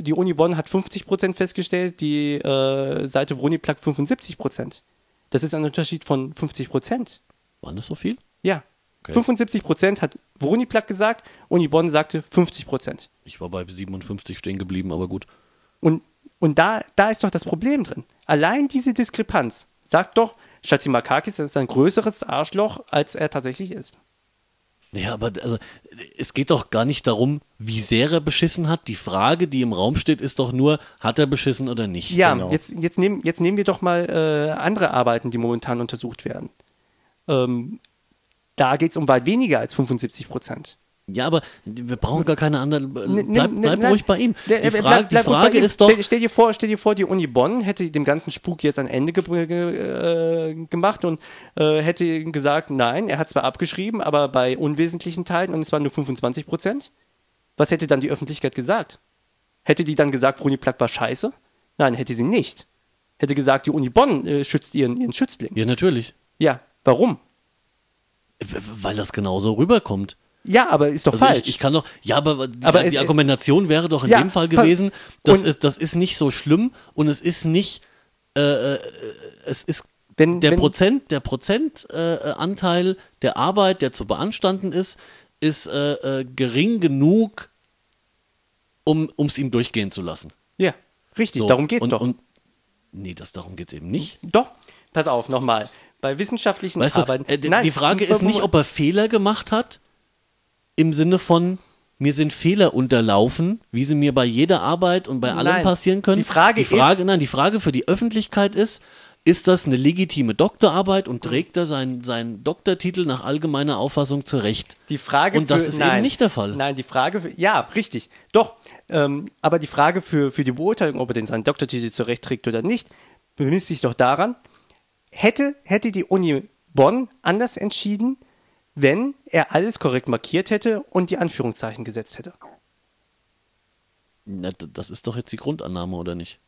S2: die Uni Bonn hat 50% festgestellt, die äh, Seite Vroni Plak 75%. Das ist ein Unterschied von 50%.
S1: Waren das so viel?
S2: Ja.
S1: Okay.
S2: 75% hat Vroni Plak gesagt, Uni Bonn sagte 50%.
S1: Ich war bei 57 stehen geblieben, aber gut.
S2: Und, und da, da ist doch das Problem drin. Allein diese Diskrepanz sagt doch, Schatzimakakis ist ein größeres Arschloch, als er tatsächlich ist.
S1: Naja, aber also, es geht doch gar nicht darum, wie sehr er beschissen hat. Die Frage, die im Raum steht, ist doch nur, hat er beschissen oder nicht?
S2: Ja,
S3: Genau.
S2: jetzt, jetzt, nehmen, jetzt nehmen wir doch mal äh, andere Arbeiten, die momentan untersucht werden. Ähm, da geht es um weit weniger als 75 Prozent.
S1: Ja, aber wir brauchen gar keine anderen. Bleib,
S2: Nimm-
S1: bleib
S2: nimm-
S1: ruhig bei ihm. Die
S2: äh, bleib-
S1: Frage, die
S2: bleib ruhig
S1: Frage ist doch,
S2: Stell, stell, dir vor, stell dir vor, die Uni Bonn hätte dem ganzen Spuk jetzt ein Ende ge äh, gemacht und äh, hätte gesagt, nein, er hat zwar abgeschrieben, aber bei unwesentlichen Teilen und es waren nur 25 Prozent. Was hätte dann die Öffentlichkeit gesagt? Hätte die dann gesagt, Uni Plak war scheiße? Nein, hätte sie nicht. Hätte gesagt, die Uni Bonn äh, schützt ihren, ihren Schützling.
S1: ja, natürlich.
S2: Ja, warum?
S1: Weil das genauso rüberkommt.
S2: Ja, aber ist doch
S1: Also
S2: falsch.
S1: ich, ich kann doch, ja, aber die,
S2: Aber
S1: die
S2: es-
S1: Argumentation wäre doch in
S2: Ja,
S1: dem Fall gewesen, das ist, das ist nicht so schlimm und es ist nicht, äh, äh, es ist
S2: Wenn-
S1: der
S2: wenn-
S1: Prozent, der Prozentanteil äh, der Arbeit, der zu beanstanden ist, ist äh, äh, gering genug, um es ihm durchgehen zu lassen.
S2: ja, richtig,
S1: So,
S2: darum geht's
S1: und,
S2: doch.
S1: Und, nee, das, darum geht's eben nicht.
S2: Doch, pass auf, nochmal. Bei wissenschaftlichen
S1: Weißt du,
S2: Arbeiten.
S1: äh, d-
S2: Nein,
S1: die Frage ist nicht, ob er Fehler gemacht hat, im Sinne von, mir sind Fehler unterlaufen, wie sie mir bei jeder Arbeit und bei allem
S2: Nein,
S1: passieren können.
S2: die Frage
S1: die Frage nein, die Frage für die Öffentlichkeit ist, ist das eine legitime Doktorarbeit und trägt er seinen, seinen Doktortitel nach allgemeiner Auffassung zurecht?
S2: Die Frage
S1: Und das
S2: für,
S1: ist
S2: nein,
S1: eben nicht der Fall.
S2: Nein, die Frage, für, ja, richtig, doch. Ähm, aber die Frage für, für die Beurteilung, ob er den seinen Doktortitel zurechtträgt oder nicht, bemisst sich doch daran, hätte, hätte die Uni Bonn anders entschieden, wenn er alles korrekt markiert hätte und die Anführungszeichen gesetzt hätte.
S1: Na, das ist doch jetzt die Grundannahme, oder nicht?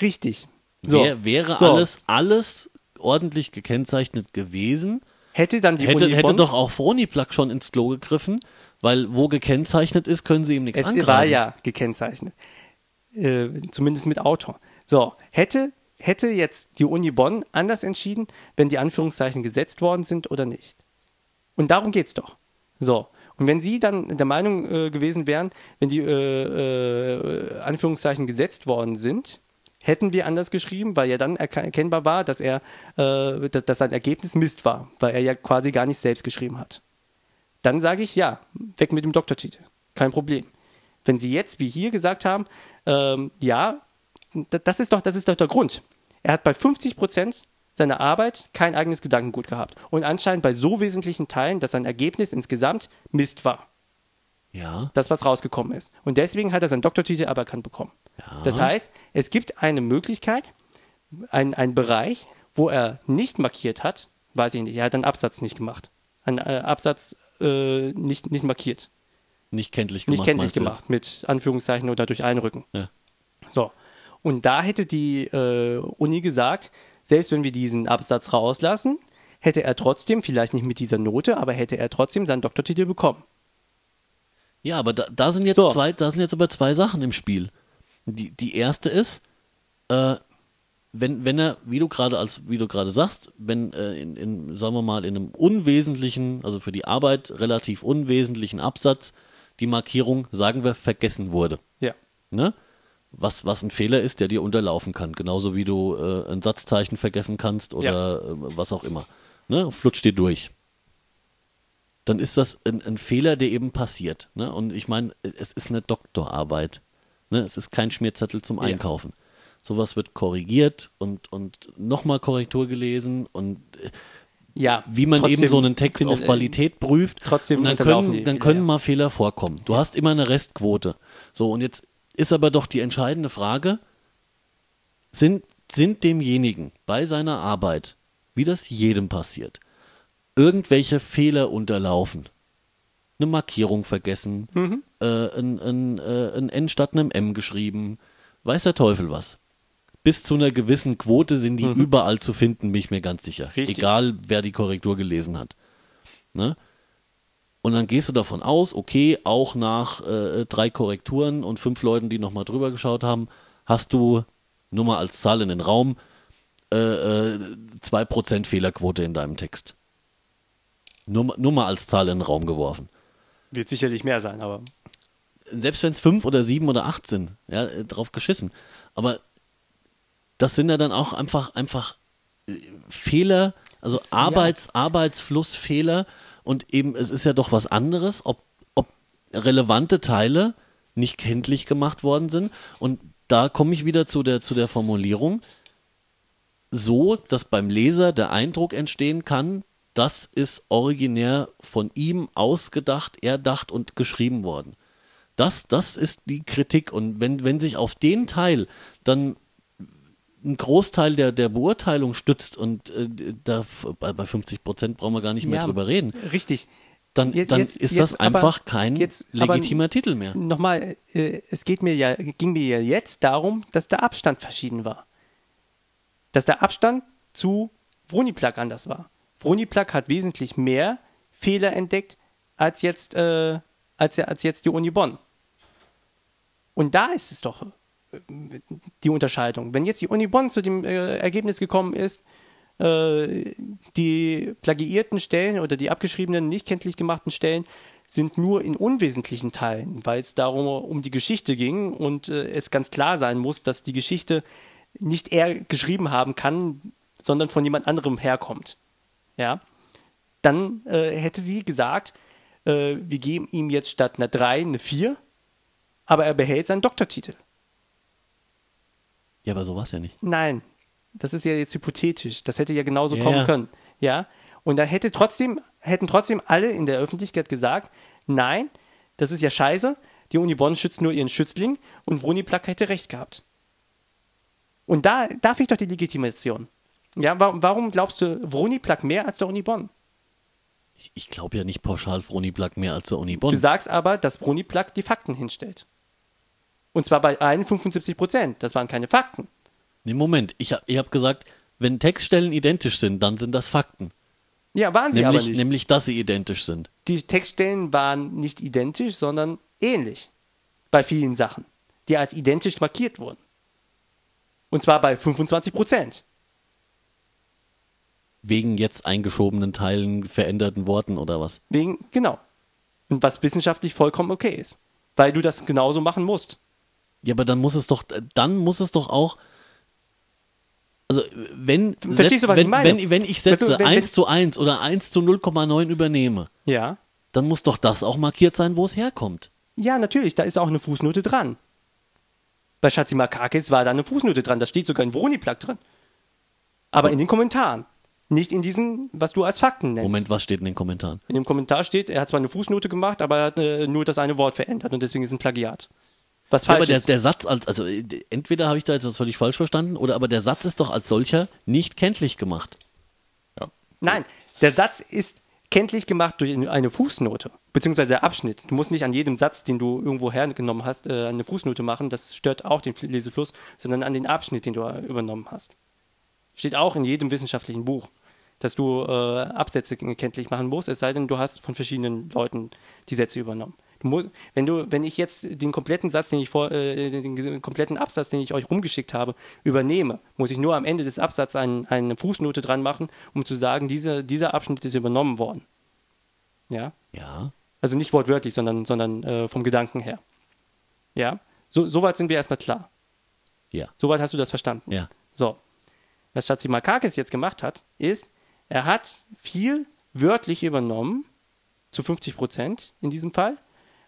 S2: Richtig.
S1: Wär, wäre
S2: So.
S1: alles, alles ordentlich gekennzeichnet gewesen,
S2: hätte dann die
S1: hätte,
S2: Uni
S1: hätte
S2: Bonn,
S1: doch auch Froniplug schon ins Klo gegriffen, weil wo gekennzeichnet ist, können sie ihm nichts
S2: es
S1: angreifen.
S2: war ja gekennzeichnet. Äh, zumindest mit Autor. So, hätte, hätte jetzt die Uni Bonn anders entschieden, wenn die Anführungszeichen gesetzt worden sind oder nicht? Und darum geht's doch. So. Und wenn Sie dann der Meinung äh, gewesen wären, wenn die äh, äh, Anführungszeichen gesetzt worden sind, hätten wir anders geschrieben, weil ja dann erkennbar war, dass er, äh, dass, dass sein Ergebnis Mist war, weil er ja quasi gar nicht selbst geschrieben hat. Dann sage ich ja, weg mit dem Doktortitel. Kein Problem. Wenn Sie jetzt, wie hier gesagt haben, ähm, ja, das ist, doch, das ist doch der Grund. Er hat bei 50 Prozent seiner Arbeit kein eigenes Gedankengut gehabt. Und anscheinend bei so wesentlichen Teilen, dass sein Ergebnis insgesamt Mist war.
S1: Ja,
S2: Das, was rausgekommen ist. Und deswegen hat er seinen Doktortitel aberkannt bekommen. Das heißt, es gibt eine Möglichkeit, einen, einen Bereich, wo er nicht markiert hat, weiß ich nicht, er hat einen Absatz nicht gemacht. Einen äh, Absatz äh, nicht, nicht markiert.
S1: nicht kenntlich gemacht.
S2: Nicht kenntlich gemacht, mit Anführungszeichen oder durch Einrücken.
S1: Ja.
S2: So. Und da hätte die äh, Uni gesagt, selbst wenn wir diesen Absatz rauslassen, hätte er trotzdem, vielleicht nicht mit dieser Note, aber hätte er trotzdem seinen Doktortitel bekommen.
S1: Ja, aber da, da sind jetzt
S2: So.
S1: zwei, da sind jetzt aber zwei Sachen im Spiel. Die, die erste ist, äh, wenn, wenn er, wie du gerade als, wie du gerade sagst, wenn äh, in, in, sagen wir mal, in einem unwesentlichen, also für die Arbeit relativ unwesentlichen Absatz die Markierung, sagen wir, vergessen wurde.
S2: Ja.
S1: Ne? Was, was ein Fehler ist, der dir unterlaufen kann. Genauso wie du äh, ein Satzzeichen vergessen kannst oder äh, was auch immer. Ne? Flutscht dir durch. Dann ist das ein, ein Fehler, der eben passiert. Ne? Und ich meine, es ist eine Doktorarbeit. Ne? Es ist kein Schmierzettel zum
S2: Ja.
S1: Einkaufen. Sowas wird korrigiert und, und nochmal Korrektur gelesen und äh,
S2: Ja.
S1: wie man eben so einen Text auf Qualität prüft.
S2: trotzdem
S1: und dann können, dann können
S2: ja.
S1: mal Fehler vorkommen. Du hast immer eine Restquote. So, und jetzt ist aber doch die entscheidende Frage, sind, sind demjenigen bei seiner Arbeit, wie das jedem passiert, irgendwelche Fehler unterlaufen? Eine Markierung vergessen,
S2: Mhm.
S1: äh, ein, ein, äh, ein N statt einem M geschrieben, weiß der Teufel was. Bis zu einer gewissen Quote sind die überall zu finden, bin ich mir ganz sicher.
S2: Mhm. Richtig.
S1: Egal, wer die Korrektur gelesen hat. Ne? Und dann gehst du davon aus, okay, auch nach äh, drei Korrekturen und fünf Leuten, die nochmal drüber geschaut haben, hast du nur mal als Zahl in den Raum äh, äh, 2% Fehlerquote in deinem Text. Nur, mal- nur mal als Zahl in den Raum geworfen.
S2: Wird sicherlich mehr sein, aber
S1: Selbst wenn es fünf oder sieben oder acht sind, ja, äh, drauf geschissen. Aber das sind ja dann auch einfach, einfach äh, Fehler, also
S2: Das- ja.
S1: Arbeits, Arbeitsflussfehler und eben, es ist ja doch was anderes, ob, ob relevante Teile nicht kenntlich gemacht worden sind. Und da komme ich wieder zu der, zu der Formulierung, so, dass beim Leser der Eindruck entstehen kann, das ist originär von ihm ausgedacht, erdacht und geschrieben worden. Das, das ist die Kritik. Und wenn, wenn sich auf den Teil dann ein Großteil der, der Beurteilung stützt und äh, da bei, bei 50 Prozent brauchen wir gar nicht mehr
S2: Ja,
S1: drüber reden,
S2: Richtig.
S1: dann,
S2: Jetzt-
S1: dann
S2: jetzt-
S1: ist
S2: jetzt
S1: das
S2: aber-
S1: einfach kein
S2: aber-
S1: legitimer Titel mehr.
S2: Nochmal, äh, es geht mir ja, ging mir ja jetzt darum, dass der Abstand verschieden war. Dass der Abstand zu Vroniplug anders war. Vroniplug hat wesentlich mehr Fehler entdeckt als jetzt, äh, als, als jetzt die Uni Bonn. Und da ist es doch die Unterscheidung. Wenn jetzt die Uni Bonn zu dem äh, Ergebnis gekommen ist, äh, die plagiierten Stellen oder die abgeschriebenen, nicht kenntlich gemachten Stellen sind nur in unwesentlichen Teilen, weil es darum um die Geschichte ging und äh, es ganz klar sein muss, dass die Geschichte nicht er geschrieben haben kann, sondern von jemand anderem herkommt. Ja, dann äh, hätte sie gesagt, äh, wir geben ihm jetzt statt einer 3 eine 4, aber er behält seinen Doktortitel.
S1: Ja, aber so war es ja nicht.
S2: Nein, Das ist ja jetzt hypothetisch. Das hätte ja genauso
S1: Ja,
S2: kommen
S1: ja.
S2: können. Ja. Und da hätte trotzdem, hätten trotzdem alle in der Öffentlichkeit gesagt, nein, das ist ja scheiße. Die Uni Bonn schützt nur ihren Schützling und Vroni-Plak hätte recht gehabt. Und da, da fehlt doch die Legitimation. Ja, warum, warum glaubst du Vroni-Plak mehr als der Uni Bonn?
S1: Ich, ich glaube ja nicht pauschal Froni Plug mehr als der Uni Bonn.
S2: Du sagst aber, dass Vroni-Plak die Fakten hinstellt. Und zwar bei allen 75 Prozent. Das waren keine Fakten.
S1: Nee, Moment, ich habe ich hab gesagt, wenn Textstellen identisch sind, dann sind das Fakten.
S2: Ja, waren sie aber
S1: Nämlich,
S2: nicht.
S1: nämlich, dass sie identisch sind.
S2: die Textstellen waren nicht identisch, sondern ähnlich bei vielen Sachen, die als identisch markiert wurden. Und zwar bei 25 Prozent.
S1: Wegen jetzt eingeschobenen Teilen, veränderten Worten oder was?
S2: Wegen, genau. Und was wissenschaftlich vollkommen okay ist. Weil du das genauso machen musst.
S1: Ja, aber dann muss es doch, dann muss es doch auch. Also, wenn,
S2: Verstehst du, was
S1: wenn,
S2: ich meine?
S1: wenn, wenn ich Sätze
S2: wenn-
S1: 1
S2: wenn-
S1: zu 1 oder 1 zu 0,9 übernehme,
S2: Ja.
S1: dann muss doch das auch markiert sein, wo es herkommt.
S2: Ja, natürlich, da ist auch eine Fußnote dran. Bei Schatzimakakis war da eine Fußnote dran, da steht sogar ein Vroni-Plug drin. Aber in den Kommentaren. Nicht in diesen, was du als Fakten nennst.
S1: Moment, was steht in den Kommentaren?
S2: In dem Kommentar steht, er hat zwar eine Fußnote gemacht, aber er hat äh, nur das eine Wort verändert und deswegen ist es ein Plagiat. Was
S1: Ja,
S2: falsch
S1: aber der,
S2: ist.
S1: der Satz als, also äh, entweder habe ich da jetzt was völlig falsch verstanden, oder aber der Satz ist doch als solcher nicht kenntlich gemacht.
S3: Ja.
S2: Nein, der Satz ist kenntlich gemacht durch eine Fußnote, beziehungsweise der Abschnitt. Du musst nicht an jedem Satz, den du irgendwo hergenommen hast, äh, eine Fußnote machen, das stört auch den Lesefluss, sondern an den Abschnitt, den du äh, übernommen hast. Steht auch in jedem wissenschaftlichen Buch, dass du äh, Absätze kenntlich machen musst, es sei denn, du hast von verschiedenen Leuten die Sätze übernommen. Du musst, wenn du, wenn ich jetzt den kompletten Satz, den ich vor, äh, den kompletten Absatz, den ich euch rumgeschickt habe, übernehme, muss ich nur am Ende des Absatzes ein, eine Fußnote dran machen, um zu sagen, diese, dieser Abschnitt ist übernommen worden. Ja,
S1: Ja.
S2: also nicht wortwörtlich, sondern, sondern äh, vom Gedanken her. Ja, so, soweit sind wir erstmal klar.
S1: Ja.
S2: Soweit hast du das verstanden.
S1: Ja.
S2: So. Was Chatzimarkakis jetzt gemacht hat, ist, er hat viel wörtlich übernommen, zu 50 Prozent in diesem Fall,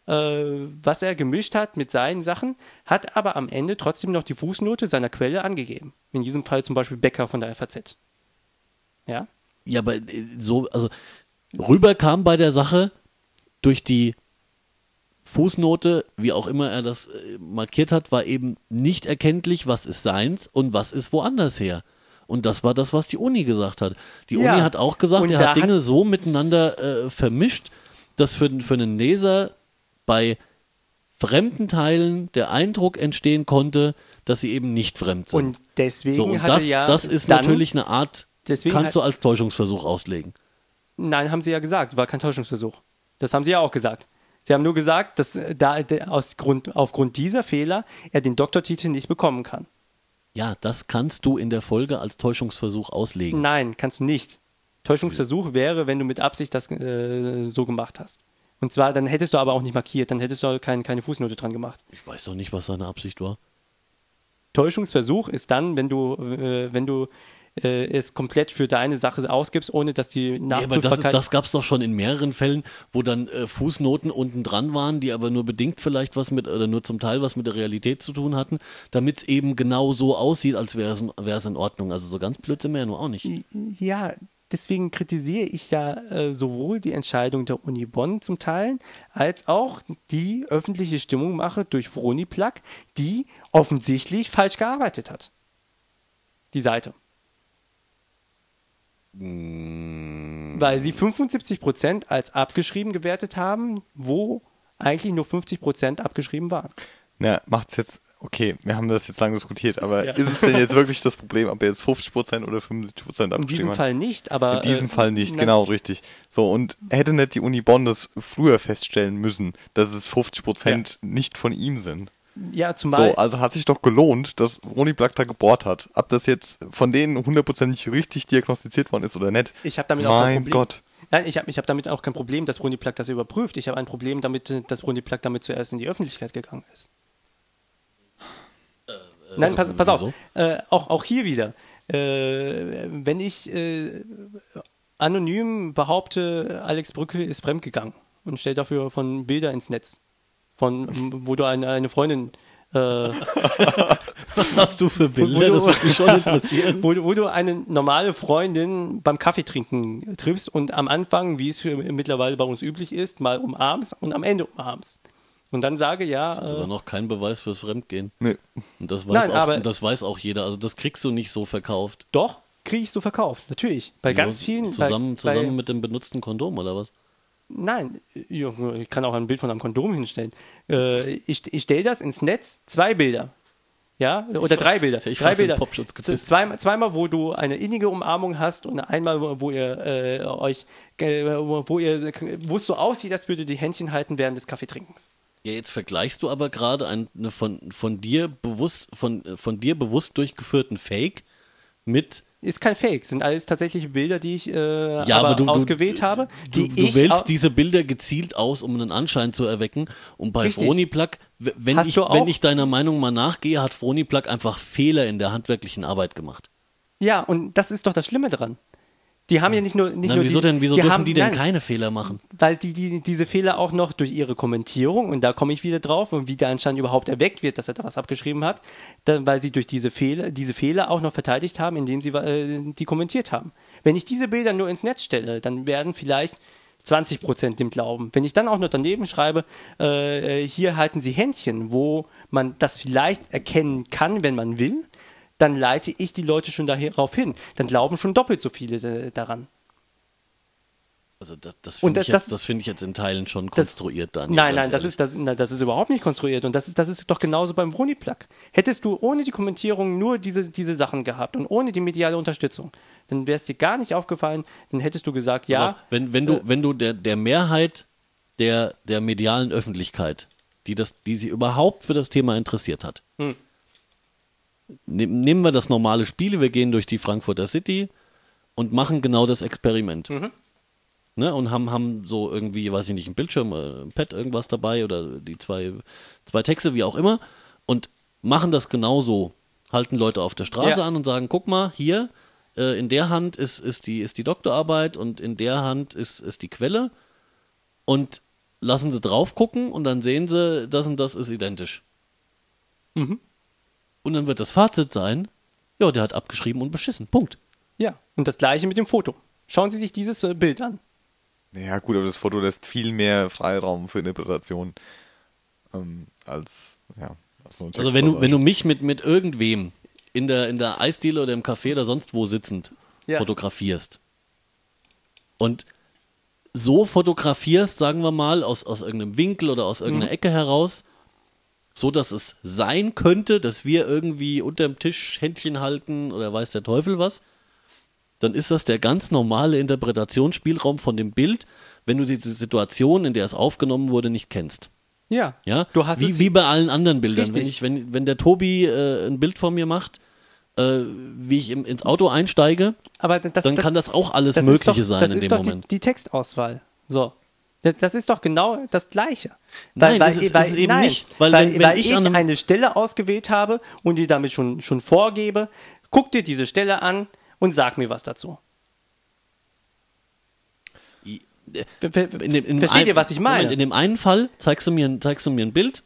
S2: was er gemischt hat mit seinen Sachen, hat aber am Ende trotzdem noch die Fußnote seiner Quelle angegeben. In diesem Fall zum Beispiel Becker von der FAZ. Ja?
S1: Ja, aber äh, so, also rüberkam bei der Sache durch die Fußnote, wie auch immer er das äh, markiert hat, war eben nicht erkenntlich, was ist seins und was ist woanders her. Und das war das, was die Uni gesagt hat. Die
S2: Ja.
S1: Uni hat auch gesagt,
S2: Und
S1: er hat
S2: hat-
S1: Dinge so miteinander äh, vermischt, dass für, für einen Leser bei fremden Teilen der Eindruck entstehen konnte, dass sie eben nicht fremd sind.
S2: Und deswegen
S1: so, und
S2: hat
S1: das,
S2: ja
S1: das ist natürlich eine Art,
S2: Deswegen
S1: kannst du als Täuschungsversuch auslegen.
S2: Nein, haben sie ja gesagt, war kein Täuschungsversuch. Das haben sie ja auch gesagt. Sie haben nur gesagt, dass äh, da aus Grund, aufgrund dieser Fehler er den Doktortitel nicht bekommen kann.
S1: Ja, das kannst du in der Folge als Täuschungsversuch auslegen.
S2: Nein, kannst du nicht. Täuschungsversuch wäre, wenn du mit Absicht das äh, so gemacht hast. Und zwar, dann hättest du aber auch nicht markiert, dann hättest du kein, keine Fußnote dran gemacht.
S1: Ich weiß doch nicht, was seine Absicht war.
S2: Täuschungsversuch ist dann, wenn du, äh, wenn du äh, es komplett für deine Sache ausgibst, ohne dass die
S1: Ja, aber das,
S2: Nachprüfbarkeit...
S1: das gab es doch schon in mehreren Fällen, wo dann äh, Fußnoten unten dran waren, die aber nur bedingt vielleicht was mit, oder nur zum Teil was mit der Realität zu tun hatten, damit es eben genau so aussieht, als wäre es in- wäre es in Ordnung. Also so ganz blöd sind wir ja nur auch nicht.
S2: Ja, deswegen kritisiere ich ja äh, sowohl die Entscheidung der Uni Bonn zum Teil, als auch die öffentliche Stimmungmache durch Vroni Plug, die offensichtlich falsch gearbeitet hat. Die Seite. Weil sie 75% als abgeschrieben gewertet haben, wo eigentlich nur 50% abgeschrieben waren.
S3: Na, macht's jetzt, okay, wir haben das jetzt lange diskutiert, aber
S2: Ja.
S3: ist es denn jetzt wirklich das Problem, ob er jetzt 50% oder 75% abgeschrieben
S2: In diesem
S3: hat?
S2: Fall nicht, aber.
S3: In diesem
S2: äh,
S3: Fall nicht,
S2: na-
S3: genau, richtig. So, und hätte nicht die Uni Bonn das früher feststellen müssen, dass es 50% nicht von ihm sind.
S2: Ja, zumal.
S3: So, also hat sich doch gelohnt, dass Roni Black da gebohrt hat. Ob das jetzt von denen hundertprozentig richtig diagnostiziert worden ist oder nicht.
S2: Ich habe damit auch kein
S3: mein
S2: Problem.
S3: Gott.
S2: Nein, ich habe ich hab damit auch kein Problem, dass Bruni Plug das überprüft. Ich habe ein Problem damit, dass Bruni Plug damit zuerst in die Öffentlichkeit gegangen ist. Nein, pass, pass auf. Äh, auch, auch hier wieder. Äh, wenn ich äh, anonym behaupte, Alex Brücke ist fremdgegangen und stelle dafür von Bilder ins Netz, von wo du eine, eine Freundin äh, (laughs)
S1: Was hast du für Bilder?
S2: du,
S1: Das würde mich schon interessieren. (laughs)
S2: wo, du- wo du eine normale Freundin beim Kaffeetrinken triffst und am Anfang, wie es für mittlerweile bei uns üblich ist, mal umarmst und am Ende umarmst. Und dann sage, ja,
S1: Das ist
S2: äh,
S1: aber noch kein Beweis fürs Fremdgehen.
S3: Nee.
S1: Und das weiß,
S2: Nein,
S1: auch,
S2: aber-
S1: das weiß auch jeder. Also das kriegst du nicht so verkauft.
S2: doch, kriege ich so verkauft. Natürlich. Bei ganz
S1: So,
S2: vielen.
S1: Zusammen,
S2: bei,
S1: zusammen
S2: bei,
S1: mit dem benutzten Kondom oder was?
S2: Nein, Junge, ich kann auch ein Bild von einem Kondom hinstellen. Äh, ich ich stelle das ins Netz, zwei Bilder. Ja, oder drei Bilder.
S1: Ich
S2: drei Bilder. Zweimal, zweimal, wo du eine innige Umarmung hast und einmal, wo- wo ihr äh, euch, äh, wo ihr, wo es so aussieht, als würde die Händchen halten während des Kaffeetrinkens.
S1: Ja, jetzt vergleichst du aber gerade ein- eine von, von dir bewusst, von, von dir bewusst durchgeführten Fake mit
S2: Ist kein Fake, sind alles tatsächliche Bilder, die ich äh,
S1: Ja,
S2: aber,
S1: du- du-
S2: ausgewählt habe.
S1: Du,
S2: Die
S1: du
S2: ich
S1: wählst diese Bilder gezielt aus, um einen Anschein zu erwecken. Und bei. Froniplug, wenn
S2: Hast
S1: ich,
S2: du
S1: wenn ich deiner Meinung mal nachgehe, hat Froniplug einfach Fehler in der handwerklichen Arbeit gemacht.
S2: Ja, und das ist doch das Schlimme dran. Die haben ja nicht nur nicht
S1: Na,
S2: nur
S1: wieso
S2: die,
S1: denn, wieso
S2: die
S1: dürfen
S2: haben,
S1: die denn
S2: nein,
S1: keine Fehler machen?
S2: weil die, die diese Fehler auch noch durch ihre Kommentierung, und da komme ich wieder drauf, und wie der anscheinend überhaupt erweckt wird, dass er da was abgeschrieben hat, dann, weil sie durch diese Fehler, diese Fehler auch noch verteidigt haben, indem sie äh, die kommentiert haben. Wenn ich diese Bilder nur ins Netz stelle, dann werden vielleicht 20 Prozent dem glauben. Wenn ich dann auch noch daneben schreibe, äh, hier halten sie Händchen, wo man das vielleicht erkennen kann, wenn man will, dann leite ich die Leute schon darauf hin. Dann glauben schon doppelt so viele äh, daran.
S1: Also das, das finde ich,
S2: das-
S1: jetzt- das finde ich jetzt in Teilen schon konstruiert, Daniel.
S2: Nein,
S1: ganz
S2: nein, das ist, das, na, das ist überhaupt nicht konstruiert. Und das ist, das ist doch genauso beim Bruni-Plug. Hättest du ohne die Kommentierung nur diese, diese Sachen gehabt und ohne die mediale Unterstützung, dann wäre es dir gar nicht aufgefallen, dann hättest du gesagt, ja,
S1: auf, wenn, wenn du, wenn du der, der Mehrheit der, der medialen Öffentlichkeit, die, das, die sich überhaupt für das Thema interessiert hat,
S2: Hm.
S1: Nehm, nehmen wir das normale Spiel, wir gehen durch die Frankfurter City und machen genau das Experiment.
S2: Mhm.
S1: Ne, und haben, haben so irgendwie, weiß ich nicht, ein Bildschirm, äh, ein Pad, irgendwas dabei oder die zwei, zwei Texte, wie auch immer, und machen das genauso. Halten Leute auf der Straße
S2: Ja.
S1: an und sagen, guck mal, hier, äh, in der Hand ist, ist, die, ist die Doktorarbeit und in der Hand ist, ist die Quelle. Und lassen sie drauf gucken und dann sehen sie, das und das ist identisch.
S2: Mhm.
S1: Und dann wird das Fazit sein, ja, der hat abgeschrieben und beschissen. Punkt.
S2: ja. Und das gleiche mit dem Foto. Schauen Sie sich dieses äh, Bild an.
S3: Ja, gut, aber das Foto lässt viel mehr Freiraum für Interpretation ähm, als, ja, als so ein
S1: Also wenn du, wenn du mich mit, mit irgendwem in der, in der Eisdiele oder im Café oder sonst wo sitzend
S2: Ja.
S1: fotografierst und so fotografierst, sagen wir mal, aus, aus irgendeinem Winkel oder aus irgendeiner Ecke heraus, so dass es sein könnte, dass wir irgendwie unterm Tisch Händchen halten oder weiß der Teufel was, dann ist das der ganz normale Interpretationsspielraum von dem Bild, wenn du diese Situation, in der es aufgenommen wurde, nicht kennst.
S2: Ja.
S1: Ja,
S2: Du hast
S1: wie,
S2: es
S1: wie bei allen anderen Bildern.
S2: Richtig.
S1: Wenn, ich, wenn, wenn der Tobi äh, ein Bild von mir macht, äh, wie ich im, ins Auto einsteige,
S2: das,
S1: dann kann das auch alles
S2: das
S1: Mögliche
S2: doch,
S1: sein
S2: das
S1: in dem Moment.
S2: Die, die Textauswahl. So. Das, ist doch genau das Gleiche.
S1: Nein, das ist- es eben nicht, weil
S2: weil,
S1: wenn- wenn
S2: weil
S1: ich
S2: ich, eine Stelle ausgewählt habe und die damit schon, schon vorgebe, guck dir diese Stelle an und sag mir was dazu. Versteht
S1: ein-
S2: ihr, was ich meine?
S1: Moment, in dem einen Fall zeigst du mir, ein- zeigst du mir ein Bild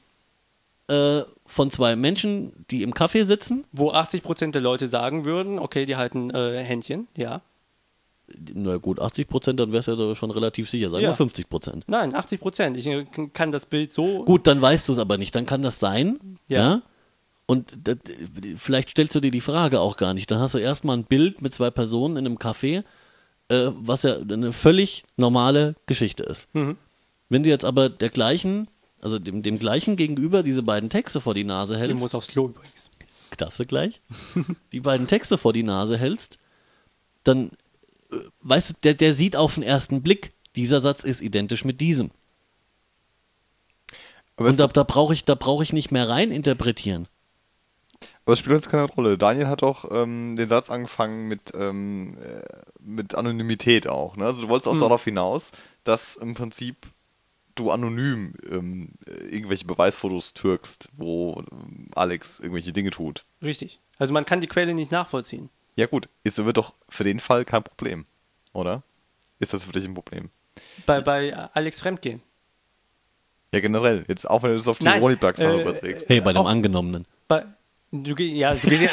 S1: äh, von zwei Menschen, die im Café sitzen.
S2: Wo 80% der Leute sagen würden, okay, die halten äh, Händchen, ja.
S1: Na gut, 80 Prozent, dann wär's ja schon relativ sicher. Sagen
S2: Ja.
S1: wir 50 Prozent.
S2: Nein, 80%. Ich äh, kann das Bild so.
S1: Gut, dann weißt du es aber nicht. Dann kann das sein. Ja.
S2: Ja.
S1: Und das, vielleicht stellst du dir die Frage auch gar nicht. Dann hast du erstmal ein Bild mit zwei Personen in einem Café, äh, was ja eine völlig normale Geschichte ist.
S2: Mhm.
S1: Wenn du jetzt aber der gleichen, also dem, dem gleichen gegenüber diese beiden Texte vor die Nase
S2: Ich
S1: hältst,
S2: muss aufs Klo übrigens.
S1: darfst du gleich, die beiden Texte vor die Nase hältst, dann, weißt du, der, der sieht auf den ersten Blick, dieser Satz ist identisch mit diesem.
S3: aber,
S1: Und da, da brauche ich, da brauche ich nicht mehr rein interpretieren.
S3: aber es spielt jetzt keine Rolle. Daniel hat doch ähm, den Satz angefangen mit, ähm, äh, mit Anonymität auch. Ne? Also du wolltest auch
S2: Hm.
S3: darauf hinaus, dass im Prinzip du anonym ähm, äh, irgendwelche Beweisfotos türkst, wo ähm, Alex irgendwelche Dinge tut.
S2: Richtig. Also man kann die Quelle nicht nachvollziehen.
S3: Ja gut, ist wird doch für den Fall kein Problem, oder? Ist das für dich ein Problem?
S2: Bei, bei Alex Fremdgehen.
S3: Ja, generell. Jetzt auch wenn du das auf die Ronny-Plugs
S2: äh,
S3: überträgst.
S1: Hey, bei dem
S2: Auch-
S1: Angenommenen.
S2: Bei, Du, ja, du gehst ja,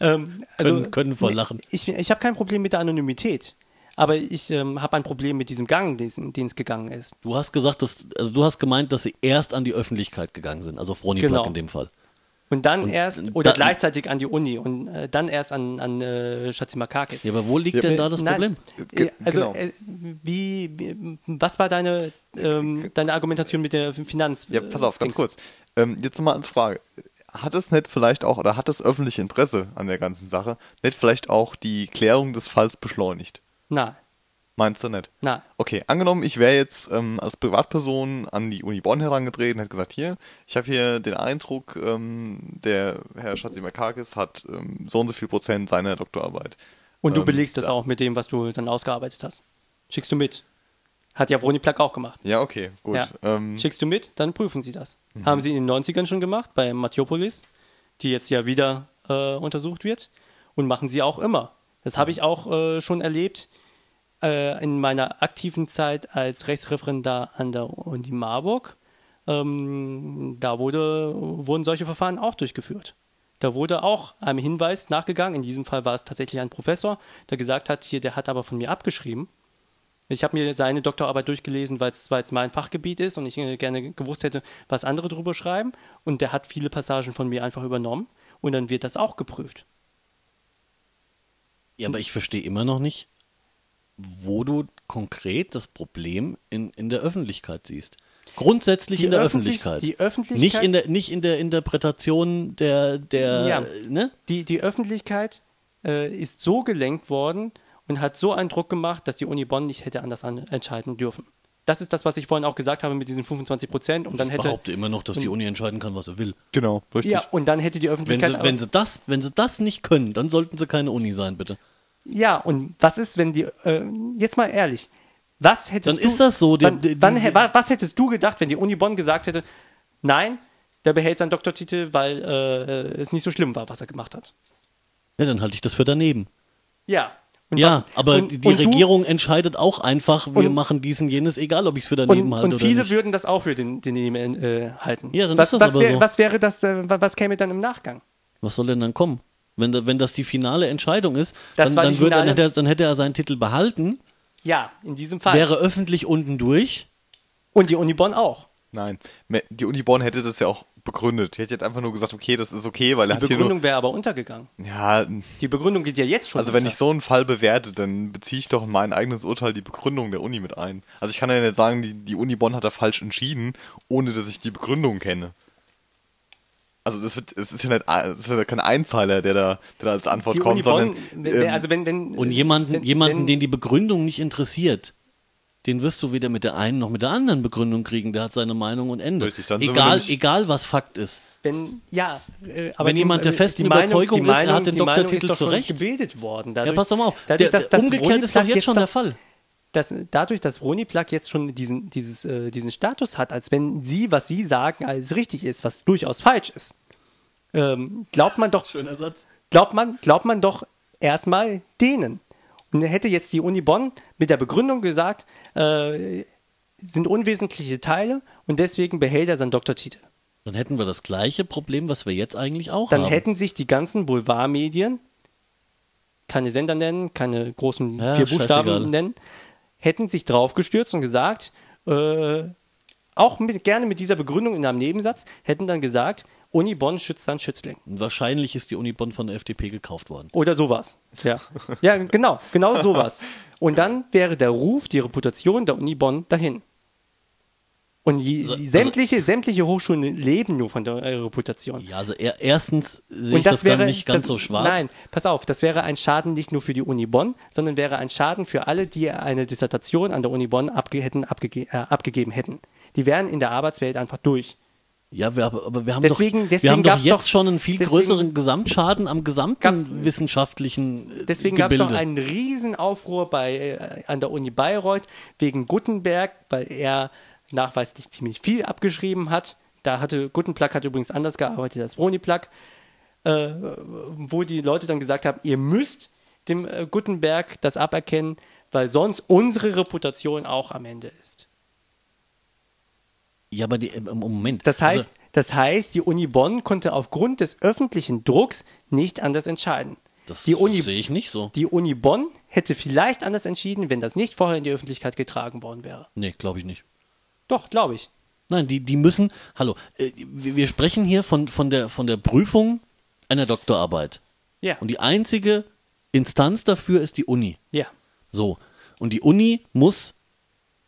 S2: (laughs) ähm, also,
S1: Können- können vor Lachen.
S2: Ich, ich habe kein Problem mit der Anonymität, aber ich ähm, habe ein Problem mit diesem Gang, den es gegangen ist.
S1: Du hast gesagt, dass, also du hast gemeint, dass sie erst an die Öffentlichkeit gegangen sind, also Froni
S2: Genau.
S1: Plug in dem Fall.
S2: Und dann
S1: Und
S2: erst, oder
S1: dann-
S2: gleichzeitig an die Uni und äh, dann erst an, an äh, Schatzimakakis.
S1: Ja, aber wo liegt
S3: Ja,
S1: denn da das
S2: nein,
S1: Problem?
S2: Äh, Also,
S3: genau.
S2: äh, wie, wie, was war deine, ähm, deine Argumentation mit der Finanz?
S3: Ja, pass auf, ganz kurz. Ähm, jetzt nochmal als Frage. Hat es nicht vielleicht auch, oder hat das öffentliche Interesse an der ganzen Sache nicht vielleicht auch die Klärung des Falls beschleunigt?
S2: Nein,
S3: Meinst du nicht?
S2: nein.
S3: Okay, angenommen, ich wäre jetzt ähm, als Privatperson an die Uni Bonn herangetreten und hätte gesagt, hier, ich habe hier den Eindruck, ähm, der Herr Schatzimakakis hat ähm, so und so viel Prozent seiner Doktorarbeit.
S2: Und du
S3: Ähm,
S2: belegst das
S3: da-
S2: auch mit dem, was du dann ausgearbeitet hast. Schickst du mit. Hat ja Vroni Plak auch gemacht.
S3: Ja, okay, gut.
S2: Ja.
S3: Ähm,
S2: Schickst du mit, dann prüfen sie das. Haben sie in den 90ern schon gemacht, bei Matthiopoulos, die jetzt ja wieder äh, untersucht wird. Und machen sie auch immer. Das habe ich auch äh, schon erlebt äh, in meiner aktiven Zeit als Rechtsreferendar an der Uni Marburg. Ähm, da wurde, wurden solche Verfahren auch durchgeführt. Da wurde auch einem Hinweis nachgegangen. In diesem Fall war es tatsächlich ein Professor, der gesagt hat, hier, der hat aber von mir abgeschrieben. Ich habe mir seine Doktorarbeit durchgelesen, weil es mein Fachgebiet ist und ich äh, gerne gewusst hätte, was andere drüber schreiben. Und der hat viele Passagen von mir einfach übernommen und dann wird das auch geprüft.
S1: Ja, aber ich verstehe immer noch nicht, wo du konkret das Problem in, in der Öffentlichkeit siehst. Grundsätzlich
S2: Die
S1: in der
S2: Öffentlich-
S1: Öffentlichkeit.
S2: die Öffentlichkeit-
S1: Nicht in der, nicht in der Interpretation der, der
S2: Ja.
S1: ne?
S2: Die, die Öffentlichkeit äh, ist so gelenkt worden und hat so einen Druck gemacht, dass die Uni Bonn nicht hätte anders an, entscheiden dürfen. Das ist das, was ich vorhin auch gesagt habe mit diesen 25 Prozent. Und dann
S1: Ich
S2: hätte
S1: behaupte immer noch, dass die Uni entscheiden kann, was sie will.
S3: genau, richtig.
S2: ja, und dann hätte die
S1: Wenn
S2: Öffentlichkeit
S1: sie, wenn, sie das, wenn sie das nicht können, dann sollten sie keine Uni sein, bitte.
S2: Ja, und was ist, wenn die, äh, jetzt mal ehrlich, was hättest
S1: Dann
S2: du,
S1: ist das so, die-
S2: wann,
S1: die-
S2: wann,
S1: die-
S2: hä- wa- was hättest du gedacht, wenn die Uni Bonn gesagt hätte, nein, der behält seinen Doktortitel, weil äh, es nicht so schlimm war, was er gemacht hat?
S1: Ja, dann halte ich das für daneben.
S2: Ja. Und
S1: Ja,
S2: was-
S1: aber
S2: und,
S1: die,
S2: und du-
S1: Regierung entscheidet auch einfach, wir machen diesen, jenes, egal ob ich es für daneben
S2: und,
S1: halte
S2: und viele würden das auch für den, daneben äh, halten.
S1: Ja, dann
S2: was,
S1: ist das
S2: was,
S1: aber
S2: wär,
S1: so.
S2: was wäre das, äh, wa- was käme dann im Nachgang?
S1: Was soll denn dann kommen? Wenn, da- wenn das die finale Entscheidung ist,
S2: Das
S1: dann, dann, würde, dann, hätte er, dann hätte er seinen Titel behalten,
S2: Ja, in diesem Fall.
S1: wäre öffentlich unten durch.
S2: und die Uni Bonn auch.
S3: Nein, die Uni Bonn hätte das ja auch begründet. Die hätte jetzt einfach nur gesagt, okay, das ist okay, weil er
S2: Die
S3: hat
S2: Begründung wäre aber untergegangen.
S3: Ja,
S2: Die Begründung geht ja jetzt schon
S3: also wenn
S2: unter.
S3: ich so einen Fall bewerte, dann beziehe ich doch in mein eigenes Urteil die Begründung der Uni mit ein. Also ich kann ja nicht sagen, die, die Uni Bonn hat da falsch entschieden, ohne dass ich die Begründung kenne. Also das wird, es ist ja nicht, es ist ja kein Einzeiler, der da, der da als Antwort
S2: die
S3: kommt,
S2: Bonn,
S3: sondern ähm,
S2: also wenn, wenn,
S1: Und jemanden,
S2: wenn,
S1: jemanden
S2: wenn,
S1: den die Begründung nicht interessiert, den wirst du weder mit der einen noch mit der anderen Begründung kriegen. Der hat seine Meinung und Ende.
S3: Richtig, dann
S1: egal,
S3: nämlich-
S1: egal was Fakt ist.
S2: wenn, ja, äh, aber
S1: Wenn
S2: die-
S1: jemand der
S2: äh,
S1: festen
S2: die Meinung-
S1: Überzeugung
S2: die
S1: ist, er
S2: Meinung,
S1: hat den
S2: Meinung
S1: Doktortitel
S2: schon
S1: zurecht.
S2: gebildet worden.
S1: Ja,
S2: Dadurch,
S1: pass doch mal auf.
S2: Dadurch,
S1: der,
S2: dass, dass
S1: umgekehrt ist doch jetzt schon
S2: doch-
S1: der Fall.
S2: Dass, dadurch, dass Roniplug jetzt schon diesen, dieses, äh, diesen Status hat, als wenn sie, was sie sagen, alles richtig ist, was durchaus falsch ist, ähm, glaubt man doch,
S1: Schöner Satz.
S2: glaubt man, glaubt man doch erstmal denen. Und hätte jetzt die Uni Bonn mit der Begründung gesagt, äh, sind unwesentliche Teile und deswegen behält er seinen Doktortitel.
S1: Dann hätten wir das gleiche Problem, was wir jetzt eigentlich auch
S2: Dann
S1: haben.
S2: hätten sich die ganzen Boulevardmedien, keine Sender nennen, keine großen
S1: Ja,
S2: vier Buchstaben nennen, hätten sich draufgestürzt und gesagt, äh, auch mit, gerne mit dieser Begründung in einem Nebensatz, hätten dann gesagt, Uni Bonn schützt seinen Schützling.
S1: Wahrscheinlich ist die Uni Bonn von der FDP gekauft worden.
S2: Oder sowas. Ja, ja genau, genau sowas. Und dann wäre der Ruf, die Reputation der Uni Bonn dahin. Und die,
S1: Also-
S2: die sämtliche, sämtliche Hochschulen leben nur von der Reputation.
S1: Ja, also er, erstens sehe ich das, gar nicht ganz
S2: das,
S1: so schwarz.
S2: Nein, pass auf, das wäre ein Schaden nicht nur für die Uni Bonn, sondern wäre ein Schaden für alle, die eine Dissertation an der Uni Bonn abge hätten, abgege äh, abgegeben hätten. Die wären in der Arbeitswelt einfach durch.
S1: Ja, wir, aber wir haben
S2: Deswegen-
S1: doch,
S2: deswegen
S1: wir haben doch jetzt
S2: doch-
S1: schon einen viel
S2: deswegen-
S1: größeren Gesamtschaden am gesamten wissenschaftlichen äh,
S2: Deswegen gab es doch einen Riesenaufruhr bei, äh, an der Uni Bayreuth wegen Gutenberg, weil er nachweislich ziemlich viel abgeschrieben hat. Da hatte Gutenplug hat übrigens anders gearbeitet als Broniplug, äh, wo die Leute dann gesagt haben, ihr müsst dem äh, Gutenberg das aberkennen, weil sonst unsere Reputation auch am Ende ist.
S1: Ja, aber die, im im Moment.
S2: Das heißt,
S1: also,
S2: das heißt, die Uni Bonn konnte aufgrund des öffentlichen Drucks nicht anders entscheiden.
S1: das sehe ich nicht so.
S2: die Uni Bonn hätte vielleicht anders entschieden, wenn das nicht vorher in die Öffentlichkeit getragen worden wäre.
S1: Nee, glaube ich nicht.
S2: Doch, glaube ich.
S1: Nein, die, die müssen, hallo, äh, wir, wir sprechen hier von, von, der, von der Prüfung einer Doktorarbeit.
S2: Ja.
S1: Und die einzige Instanz dafür ist die Uni.
S2: ja.
S1: So. Und die Uni muss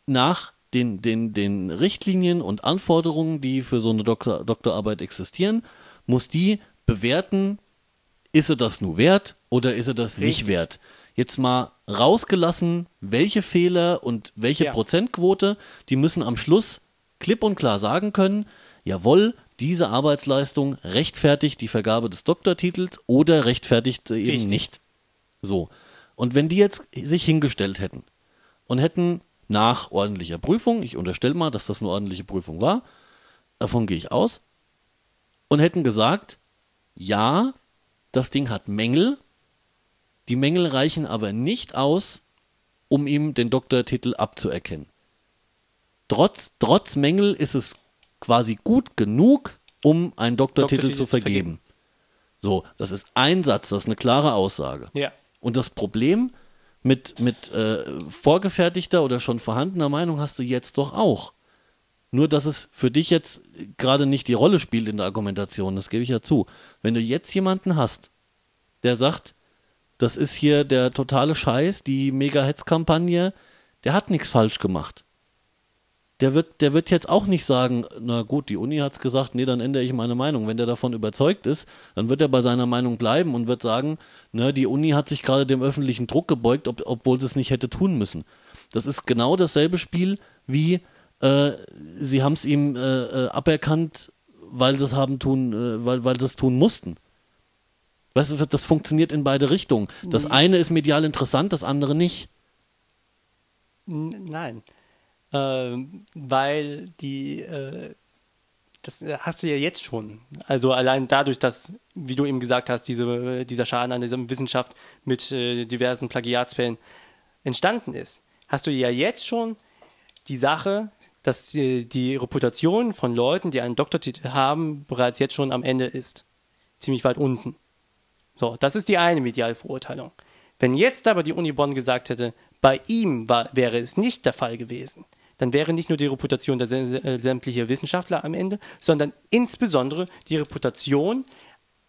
S1: nach den, den, den Richtlinien und Anforderungen, die für so eine Doktor, Doktorarbeit existieren, muss die bewerten, ist sie das nur wert oder ist sie das nicht
S2: Richtig.
S1: wert? Jetzt mal rausgelassen, welche Fehler und welche
S2: Ja.
S1: Prozentquote, die müssen am Schluss klipp und klar sagen können, jawohl, diese Arbeitsleistung rechtfertigt die Vergabe des Doktortitels oder rechtfertigt sie eben
S2: Richtig.
S1: nicht. So. Und wenn die jetzt sich hingestellt hätten und hätten nach ordentlicher Prüfung, ich unterstelle mal, dass das eine ordentliche Prüfung war, davon gehe ich aus, und hätten gesagt, ja, das Ding hat Mängel, die Mängel reichen aber nicht aus, um ihm den Doktortitel abzuerkennen. Trotz, trotz Mängel ist es quasi gut genug, um einen Doktortitel,
S2: Doktortitel
S1: zu vergeben.
S2: vergeben.
S1: So, das ist ein Satz, das ist eine klare Aussage.
S2: Ja.
S1: Und das Problem mit, mit äh, vorgefertigter oder schon vorhandener Meinung hast du jetzt doch auch. Nur, dass es für dich jetzt gerade nicht die Rolle spielt in der Argumentation, das gebe ich ja zu. Wenn du jetzt jemanden hast, der sagt, das ist hier der totale Scheiß, die Mega-Hetz-Kampagne, der hat nichts falsch gemacht. Der wird, der wird jetzt auch nicht sagen, na gut, die Uni hat's gesagt, nee, dann ändere ich meine Meinung. Wenn der davon überzeugt ist, dann wird er bei seiner Meinung bleiben und wird sagen, na, die Uni hat sich gerade dem öffentlichen Druck gebeugt, ob, obwohl sie es nicht hätte tun müssen. Das ist genau dasselbe Spiel wie äh, sie haben es ihm äh, äh, aberkannt, weil sie es haben tun, äh, weil, weil sie es tun mussten. Weißt du, das funktioniert in beide Richtungen. Das eine ist medial interessant, das andere nicht.
S2: Nein. Ähm, weil die, äh, das äh, hast du ja jetzt schon. Also allein dadurch, dass, wie du eben gesagt hast, diese, dieser Schaden an dieser Wissenschaft mit äh, diversen Plagiatsfällen entstanden ist, hast du ja jetzt schon die Sache, dass äh, die Reputation von Leuten, die einen Doktortitel haben, bereits jetzt schon am Ende ist. Ziemlich weit unten. So, das ist die eine Medialverurteilung. Wenn jetzt aber die Uni Bonn gesagt hätte, bei ihm war, wäre es nicht der Fall gewesen, dann wäre nicht nur die Reputation der äh, sämtlicher Wissenschaftler am Ende, sondern insbesondere die Reputation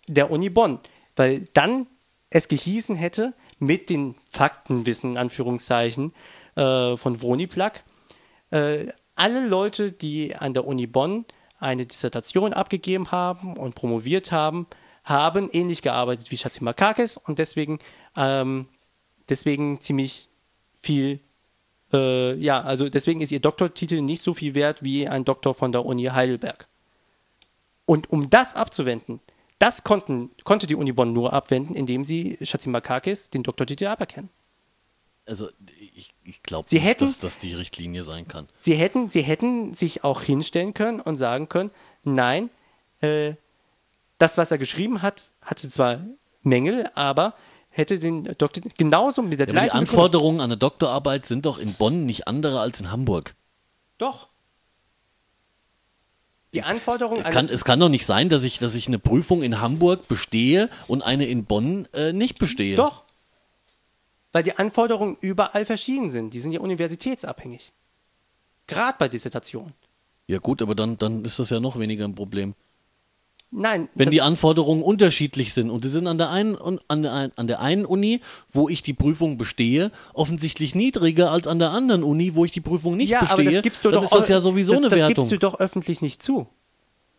S2: der Uni Bonn. Weil dann es gehießen hätte, mit den Faktenwissen, in Anführungszeichen, äh, von Vroniplak, äh, alle Leute, die an der Uni Bonn eine Dissertation abgegeben haben und promoviert haben, haben ähnlich gearbeitet wie Schatzimakakis und deswegen, ähm, deswegen ziemlich viel, äh, ja, also deswegen ist ihr Doktortitel nicht so viel wert wie ein Doktor von der Uni Heidelberg. Und um das abzuwenden, das konnten, konnte die Uni Bonn nur abwenden, indem sie Schatzimakakis den Doktortitel aberkennen.
S1: Also ich, ich glaube nicht,
S2: hätten-
S1: dass das die Richtlinie sein kann.
S2: Sie hätten, sie hätten sich auch hinstellen können und sagen können, nein, äh, das, was er geschrieben hat, hatte zwar Mängel, aber hätte den Doktor genauso mit der
S1: Ja, aber die
S2: gleichen
S1: Anforderungen an eine Doktorarbeit sind doch in Bonn nicht andere als in Hamburg.
S2: Doch. Die Anforderungen
S1: Kann, es kann doch nicht sein, dass ich, dass ich eine Prüfung in Hamburg bestehe und eine in Bonn äh, nicht bestehe.
S2: Doch. Weil die Anforderungen überall verschieden sind. Die sind ja universitätsabhängig. Gerade bei Dissertationen.
S1: Ja gut, aber dann, dann ist das ja noch weniger ein Problem.
S2: Nein,
S1: Wenn
S2: das-
S1: die Anforderungen unterschiedlich sind und sie sind an der einen und an der, an der einen Uni, wo ich die Prüfung bestehe, offensichtlich niedriger als an der anderen Uni, wo ich die Prüfung nicht
S2: ja,
S1: bestehe,
S2: aber das gibst du
S1: dann
S2: doch
S1: ist das ja sowieso
S2: das,
S1: eine
S2: das
S1: Wertung.
S2: gibst du doch öffentlich nicht zu.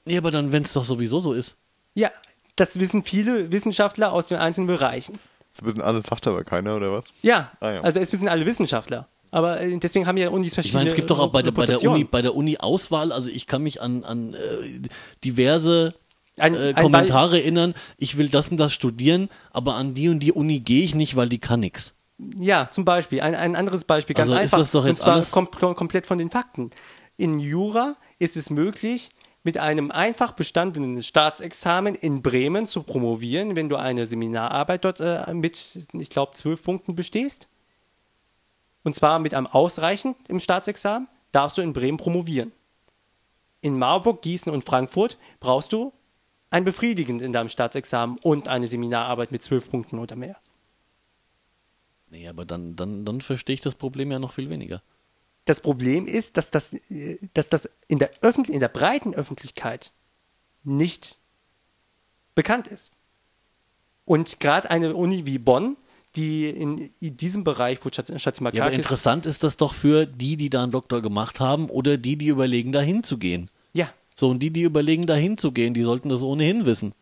S1: nee, aber dann, wenn es doch sowieso so ist.
S2: Ja, das wissen viele Wissenschaftler aus den einzelnen Bereichen.
S3: Das wissen alle, sagt aber keiner, oder was?
S2: Ja,
S3: Ah, ja.
S2: also es wissen alle Wissenschaftler. Aber äh, deswegen haben ja Unis
S1: Ich
S2: verschiedene
S1: meine, es gibt doch auch bei der, bei der. Uni, bei der Uni Auswahl, also ich kann mich an, an äh, diverse
S2: Ein-
S1: äh,
S2: ein
S1: Kommentare erinnern, ich will das und das studieren, aber an die und die Uni gehe ich nicht, weil die kann nix.
S2: Ja, zum Beispiel. Ein, ein anderes Beispiel, ganz
S1: Also ist
S2: einfach.
S1: das doch jetzt
S2: und zwar
S1: alles-
S2: kom kom komplett von den Fakten. In Jura ist es möglich, mit einem einfach bestandenen Staatsexamen in Bremen zu promovieren, wenn du eine Seminararbeit dort äh, mit, ich glaube, zwölf Punkten bestehst. Und zwar mit einem Ausreichend im Staatsexamen darfst du in Bremen promovieren. in Marburg, Gießen und Frankfurt brauchst du ein befriedigend in deinem Staatsexamen und eine Seminararbeit mit zwölf Punkten oder mehr.
S1: Nee, aber dann, dann, dann verstehe ich das Problem ja noch viel weniger.
S2: Das Problem ist, dass das, äh, dass das in, der Öffentlich in der breiten Öffentlichkeit nicht bekannt ist. Und gerade eine Uni wie Bonn, die in diesem Bereich, wo
S1: Ja, aber
S2: Schatzimakakis...
S1: interessant ist das doch für die, die da einen Doktor gemacht haben oder die, die überlegen, da hinzugehen. So, und die, die überlegen, da hinzugehen, die sollten das ohnehin wissen.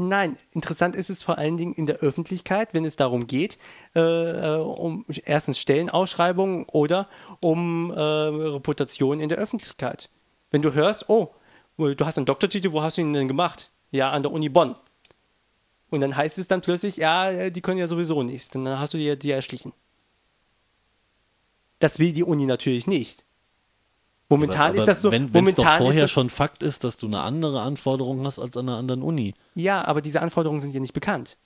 S2: Nein, interessant ist es vor allen Dingen in der Öffentlichkeit, wenn es darum geht, äh, äh, um erstens Stellenausschreibungen oder um äh, Reputation in der Öffentlichkeit. Wenn du hörst, oh, du hast einen Doktortitel, wo hast du ihn denn gemacht? Ja, an der Uni Bonn. Und dann heißt es dann plötzlich, ja, die können ja sowieso nichts. Dann hast du dir die erschlichen. Das will die Uni natürlich nicht. Momentan
S1: aber
S2: ist das so.
S1: Wenn es doch vorher schon Fakt ist, dass du eine andere Anforderung hast als an einer anderen Uni.
S2: Ja, aber diese Anforderungen sind ja nicht bekannt.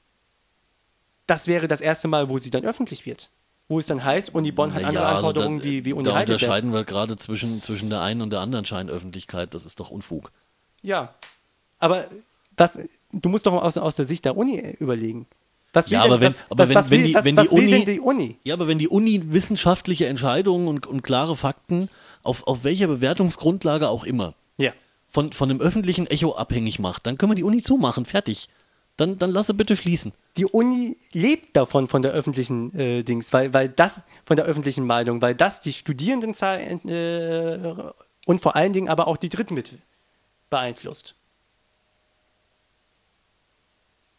S2: Das wäre das erste Mal, wo sie dann öffentlich wird. Wo es dann heißt, Uni Bonn hat andere
S1: Naja, also
S2: Anforderungen
S1: da,
S2: wie, wie Uni
S1: Da
S2: Heidelberg.
S1: unterscheiden wir gerade zwischen, zwischen der einen und der anderen Scheinöffentlichkeit. Das ist doch Unfug.
S2: Ja. Aber was, du musst doch aus, aus der Sicht der Uni überlegen. Was
S1: Ja,
S2: denn,
S1: aber wenn-
S2: was,
S1: aber
S2: was,
S1: wenn-
S2: was
S1: wenn die-
S2: was,
S1: wenn die Uni-
S2: denn die Uni?
S1: Ja, aber wenn die Uni wissenschaftliche Entscheidungen und, und klare Fakten auf, auf welcher Bewertungsgrundlage auch immer
S2: Ja.
S1: von, von dem öffentlichen Echo abhängig macht, dann können wir die Uni zumachen. Fertig. Dann, dann lasse bitte schließen.
S2: Die Uni lebt davon, von der öffentlichen äh, Dings, weil, weil das, von der öffentlichen Meinung, weil das die Studierendenzahl äh, und vor allen Dingen aber auch die Drittmittel beeinflusst.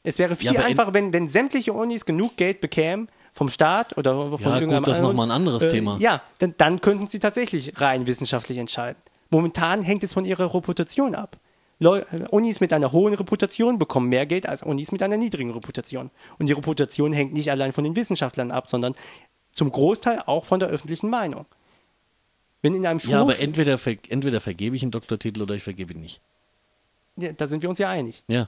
S2: Es wäre viel
S1: Ja,
S2: einfacher, wenn, wenn sämtliche Unis genug Geld bekämen vom Staat oder von
S1: Ja, gut, das ist
S2: anderen,
S1: noch mal ein anderes
S2: äh,
S1: Thema.
S2: Ja, dann, dann könnten sie tatsächlich rein wissenschaftlich entscheiden. Momentan hängt es von ihrer Reputation ab. Leu äh, Unis mit einer hohen Reputation bekommen mehr Geld als Unis mit einer niedrigen Reputation. Und die Reputation hängt nicht allein von den Wissenschaftlern ab, sondern zum Großteil auch von der öffentlichen Meinung. Wenn in einem Schulhof,
S1: Ja, aber entweder, ver, entweder vergebe ich einen Doktortitel oder ich vergebe ihn nicht.
S2: Ja, da sind wir uns ja einig.
S1: Ja.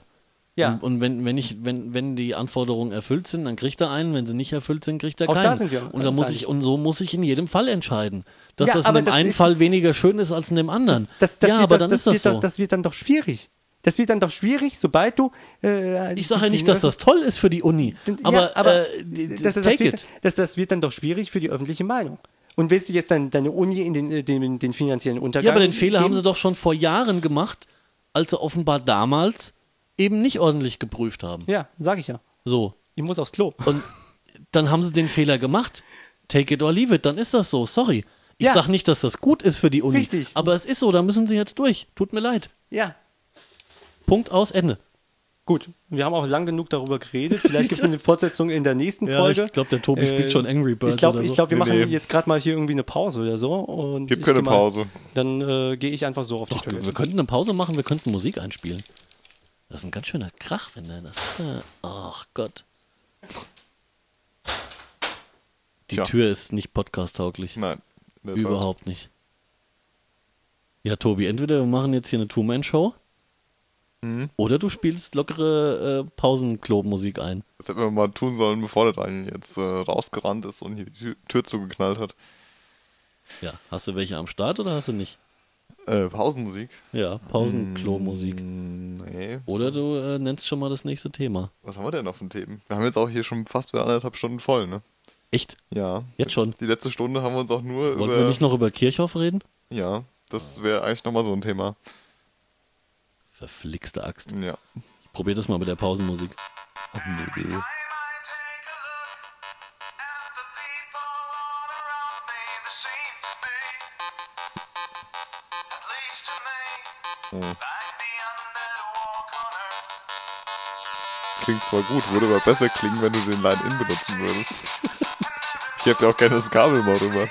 S2: Ja.
S1: Und, und wenn, wenn, ich, wenn, wenn die Anforderungen erfüllt sind, dann kriegt er einen. Wenn sie nicht erfüllt sind, kriegt er
S2: Auch da
S1: keinen.
S2: sind wir
S1: und, da muss ich, und so muss ich in jedem Fall entscheiden. Dass
S2: Ja,
S1: das in
S2: aber
S1: dem
S2: das
S1: einen
S2: ist-
S1: Fall weniger schön ist als in dem anderen.
S2: Das, das
S1: ja, aber dann
S2: das
S1: ist das so.
S2: Doch, das wird dann doch schwierig. Das wird dann doch schwierig, sobald du. Äh,
S1: ich sage ja nicht, dass das toll ist für die Uni.
S2: Ja,
S1: Aber,
S2: aber
S1: äh,
S2: das, das,
S1: take
S2: wird,
S1: it.
S2: Das, das wird dann doch schwierig für die öffentliche Meinung. Und willst du jetzt dann deine Uni in den, äh, den, den finanziellen Untergang
S1: Ja, aber den Fehler haben
S2: geben?
S1: sie doch schon vor Jahren gemacht, als sie offenbar damals eben nicht ordentlich geprüft haben.
S2: Ja, sag ich ja.
S1: So.
S2: Ich muss aufs Klo.
S1: Und dann haben sie den Fehler gemacht. Take it or leave it, dann ist das so. Sorry. Ich
S2: Ja.
S1: sag nicht, dass das gut ist für die Uni.
S2: Richtig.
S1: Aber es ist so, da müssen sie jetzt durch. Tut mir leid.
S2: Ja.
S1: Punkt aus Ende.
S2: Gut, wir haben auch lang genug darüber geredet. Vielleicht gibt es (laughs) eine Fortsetzung in der nächsten
S1: Ja,
S2: Folge.
S1: ich glaub, der Tobi spielt schon Angry Birds
S2: Ich glaube,
S1: oder so.
S2: ich glaub, wir
S3: Nee,
S2: machen
S3: nee.
S2: jetzt gerade mal hier irgendwie eine Pause oder so. Und
S3: Gibt
S2: ich
S3: keine
S2: mal-
S3: Pause.
S2: Dann äh, gehe ich einfach so auf die
S1: Doch, wir
S2: Toilette.
S1: könnten eine Pause machen, wir könnten Musik einspielen. Das ist ein ganz schöner Krach, wenn der das ist. Ja, ach Gott. Die
S3: Tja.
S1: Tür ist nicht podcast-tauglich.
S3: Nein. Tat.
S1: Überhaupt nicht. Ja, Tobi, entweder wir machen jetzt hier eine Two-Man-Show
S3: Mhm.
S1: oder du spielst lockere äh, Pausenklo-Musik ein.
S3: Das hätten wir mal tun sollen, bevor der Daniel jetzt äh, rausgerannt ist und hier die Tür zugeknallt hat.
S1: Ja, hast du welche am Start oder hast du nicht?
S3: Äh, Pausenmusik?
S1: Ja, Pausenklo-Musik.
S3: Mm, Nee.
S1: Oder du äh, nennst schon mal das nächste Thema.
S3: Was haben wir denn noch für Themen? Wir haben jetzt auch hier schon fast wieder anderthalb Stunden voll, ne?
S1: Echt?
S3: Ja.
S1: Jetzt schon?
S3: Die letzte Stunde haben wir uns auch nur
S1: Wollten
S3: über.
S1: wir nicht noch über Kirchhoff reden?
S3: Ja, das wäre eigentlich nochmal so ein Thema.
S1: Verflixte Axt.
S3: Ja.
S1: Ich probier das mal mit der Pausenmusik.
S3: Ach, nee, Das klingt zwar gut, würde aber besser klingen, wenn du den Line-In benutzen würdest. Ich habe ja auch gerne das Kabel mal rüber.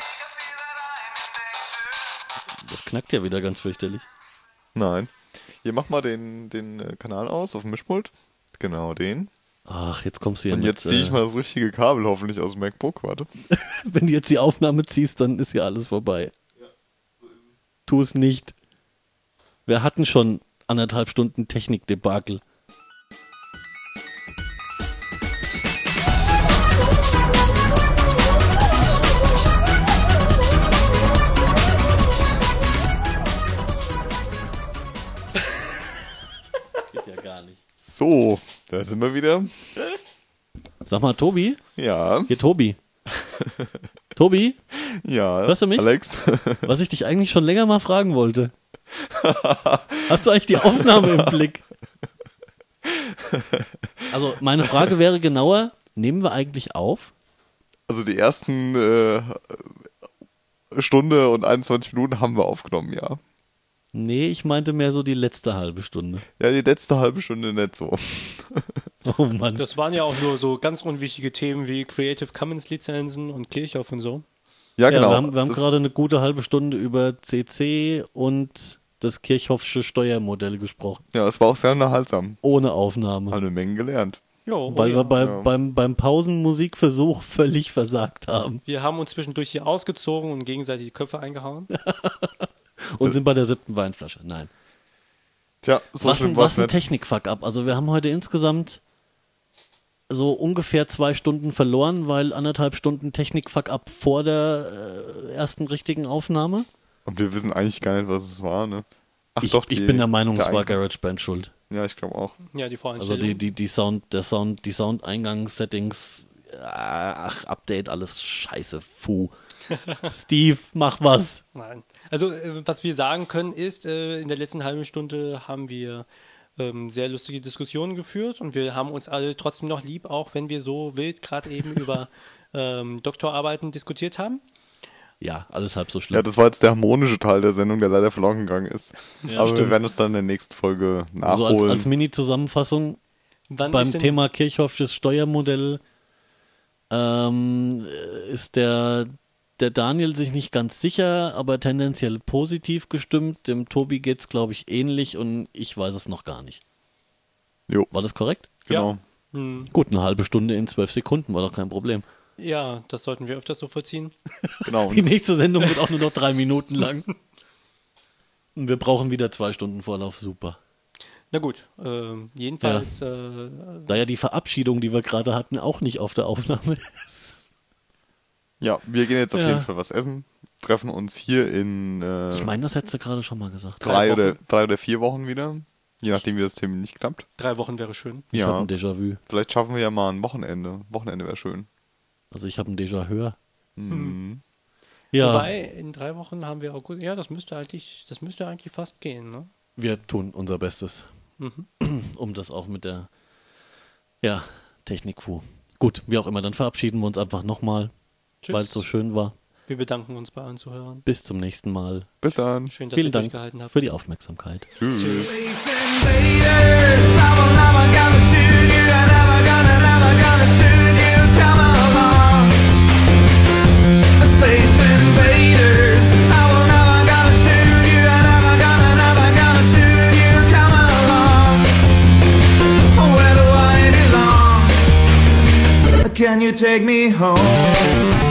S1: Das knackt ja wieder ganz fürchterlich.
S3: Nein. Hier, mach mal den, den äh, Kanal aus auf dem Mischpult. Genau, den.
S1: Ach, jetzt kommst du hier
S3: Und
S1: mit,
S3: jetzt ziehe ich
S1: äh,
S3: mal das richtige Kabel hoffentlich aus dem MacBook. Warte. (laughs)
S1: Wenn du jetzt die Aufnahme ziehst, dann ist ja alles vorbei. Tu es nicht. Wir hatten schon anderthalb Stunden Technikdebakel. (laughs) Geht ja gar nicht.
S3: So, da sind wir wieder.
S1: Sag mal, Tobi?
S3: Ja.
S1: Hier, Tobi. Tobi?
S3: Ja.
S1: Hörst du mich?
S3: Alex?
S1: Was ich dich eigentlich schon länger mal fragen wollte. (laughs) Hast du eigentlich die Aufnahme im Blick? Also, meine Frage wäre genauer, nehmen wir eigentlich auf?
S3: Also die ersten äh, Stunde und 21 Minuten haben wir aufgenommen, ja.
S1: Nee, ich meinte mehr so die letzte halbe Stunde.
S3: Ja, die letzte halbe Stunde nicht so. (laughs)
S1: Oh Mann.
S2: Das waren ja auch nur so ganz unwichtige Themen wie Creative Commons Lizenzen und Kirchhoff und so.
S3: Ja,
S1: Ja,
S3: genau.
S1: wir haben, wir haben
S3: Das-
S1: gerade eine gute halbe Stunde über CC und das Kirchhoffsche Steuermodell gesprochen.
S3: Ja, es war auch sehr unterhaltsam.
S1: Ohne Aufnahme.
S3: Haben eine Menge gelernt.
S2: Jo,
S1: Weil
S2: oh
S1: wir
S2: ja.
S1: bei,
S3: Ja.
S1: beim, beim Pausenmusikversuch (laughs) völlig versagt haben.
S2: wir haben uns zwischendurch hier ausgezogen und gegenseitig die Köpfe eingehauen. (laughs)
S1: Und sind bei der siebten Weinflasche. Nein.
S3: Tja, so
S1: was
S3: schlimm
S1: ein,
S3: war's
S1: was ein
S3: nicht.
S1: Technik-Fuck ab. Also wir haben heute insgesamt so ungefähr zwei Stunden verloren, weil anderthalb Stunden Technik-Fuck ab vor der äh, ersten richtigen Aufnahme.
S3: Und wir wissen eigentlich gar nicht, was es war, ne? Ach
S1: Ich,
S3: doch,
S1: ich
S3: die-
S1: bin der Meinung, es
S3: der
S1: war
S3: Eingang.
S1: GarageBand schuld.
S3: Ja, ich glaube auch.
S2: Ja, die
S1: Also die, die, die Sound, der Sound, die Soundeingangssettings, ach, Update, alles scheiße, fu. (laughs) Steve, mach was.
S2: Nein. Also, äh, was wir sagen können, ist, äh, in der letzten halben Stunde haben wir ähm, sehr lustige Diskussionen geführt und wir haben uns alle trotzdem noch lieb, auch wenn wir so wild gerade eben (laughs) über ähm, Doktorarbeiten diskutiert haben.
S1: Ja, alles halb so
S3: Ja,
S1: schlimm.
S3: das war jetzt der harmonische Teil der Sendung, der leider verloren gegangen ist.
S1: Ja,
S3: Aber wir
S1: stimmt.
S3: werden es dann in der nächsten Folge
S1: so als,
S3: nachholen.
S1: als Mini-Zusammenfassung beim Thema Kirchhoffsches Steuermodell ähm, ist der, der Daniel sich nicht ganz sicher, aber tendenziell positiv gestimmt. Dem Tobi geht's, glaube ich, ähnlich und ich weiß es noch gar nicht.
S3: jo,
S1: War das korrekt?
S3: genau.
S2: Hm,
S1: Gut, eine halbe Stunde in zwölf Sekunden war doch kein Problem.
S2: ja, das sollten wir öfters so vollziehen. (laughs)
S3: genau.
S1: Die nächste Sendung wird auch nur noch drei Minuten lang. Und wir brauchen wieder zwei Stunden Vorlauf. Super.
S2: Na gut, ähm, jedenfalls, äh,
S1: Da ja die Verabschiedung, die wir gerade hatten, auch nicht auf der Aufnahme (laughs) ist.
S3: Ja, wir gehen jetzt auf
S1: Ja.
S3: jeden Fall was essen. Treffen uns hier in äh,
S1: Ich meine, das hättest du gerade schon mal gesagt.
S3: drei,
S2: drei
S3: oder, drei oder vier Wochen wieder. Je nachdem, wie das Termin nicht klappt.
S2: drei Wochen wäre schön.
S1: Ich
S3: Ja.
S1: habe ein Déjà-vu.
S3: Vielleicht schaffen wir ja mal ein Wochenende. Wochenende wäre schön.
S1: Also ich habe ein Déjà-hör.
S3: Mhm.
S1: Ja,
S2: Wobei, in drei Wochen haben wir August. Ja, das müsste eigentlich, das müsste eigentlich fast gehen, ne?
S1: wir tun unser Bestes,
S2: Mhm.
S1: um das auch mit der ja, Technik-Fu. Gut, wie auch immer, dann verabschieden wir uns einfach nochmal. Weil es so schön war.
S2: Wir bedanken uns bei allen Zuhörern.
S1: Bis zum nächsten Mal.
S3: Bis dann.
S2: Schön, dass
S1: Vielen
S2: ihr
S1: Dank
S2: durchgehalten habt.
S1: für die Aufmerksamkeit.
S3: Tschüss.
S4: Space invaders, I will never gonna shoot you, I never gonna, never gonna shoot you, come along. Where do I belong? Can you take me home?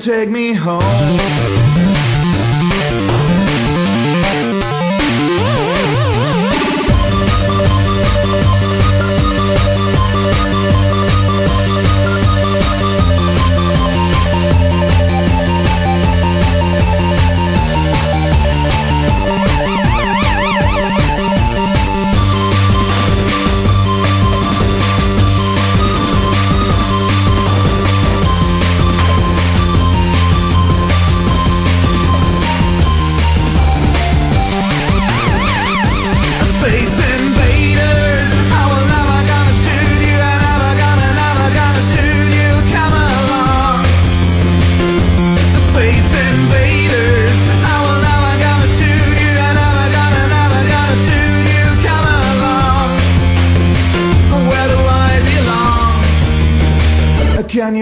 S4: Take me home?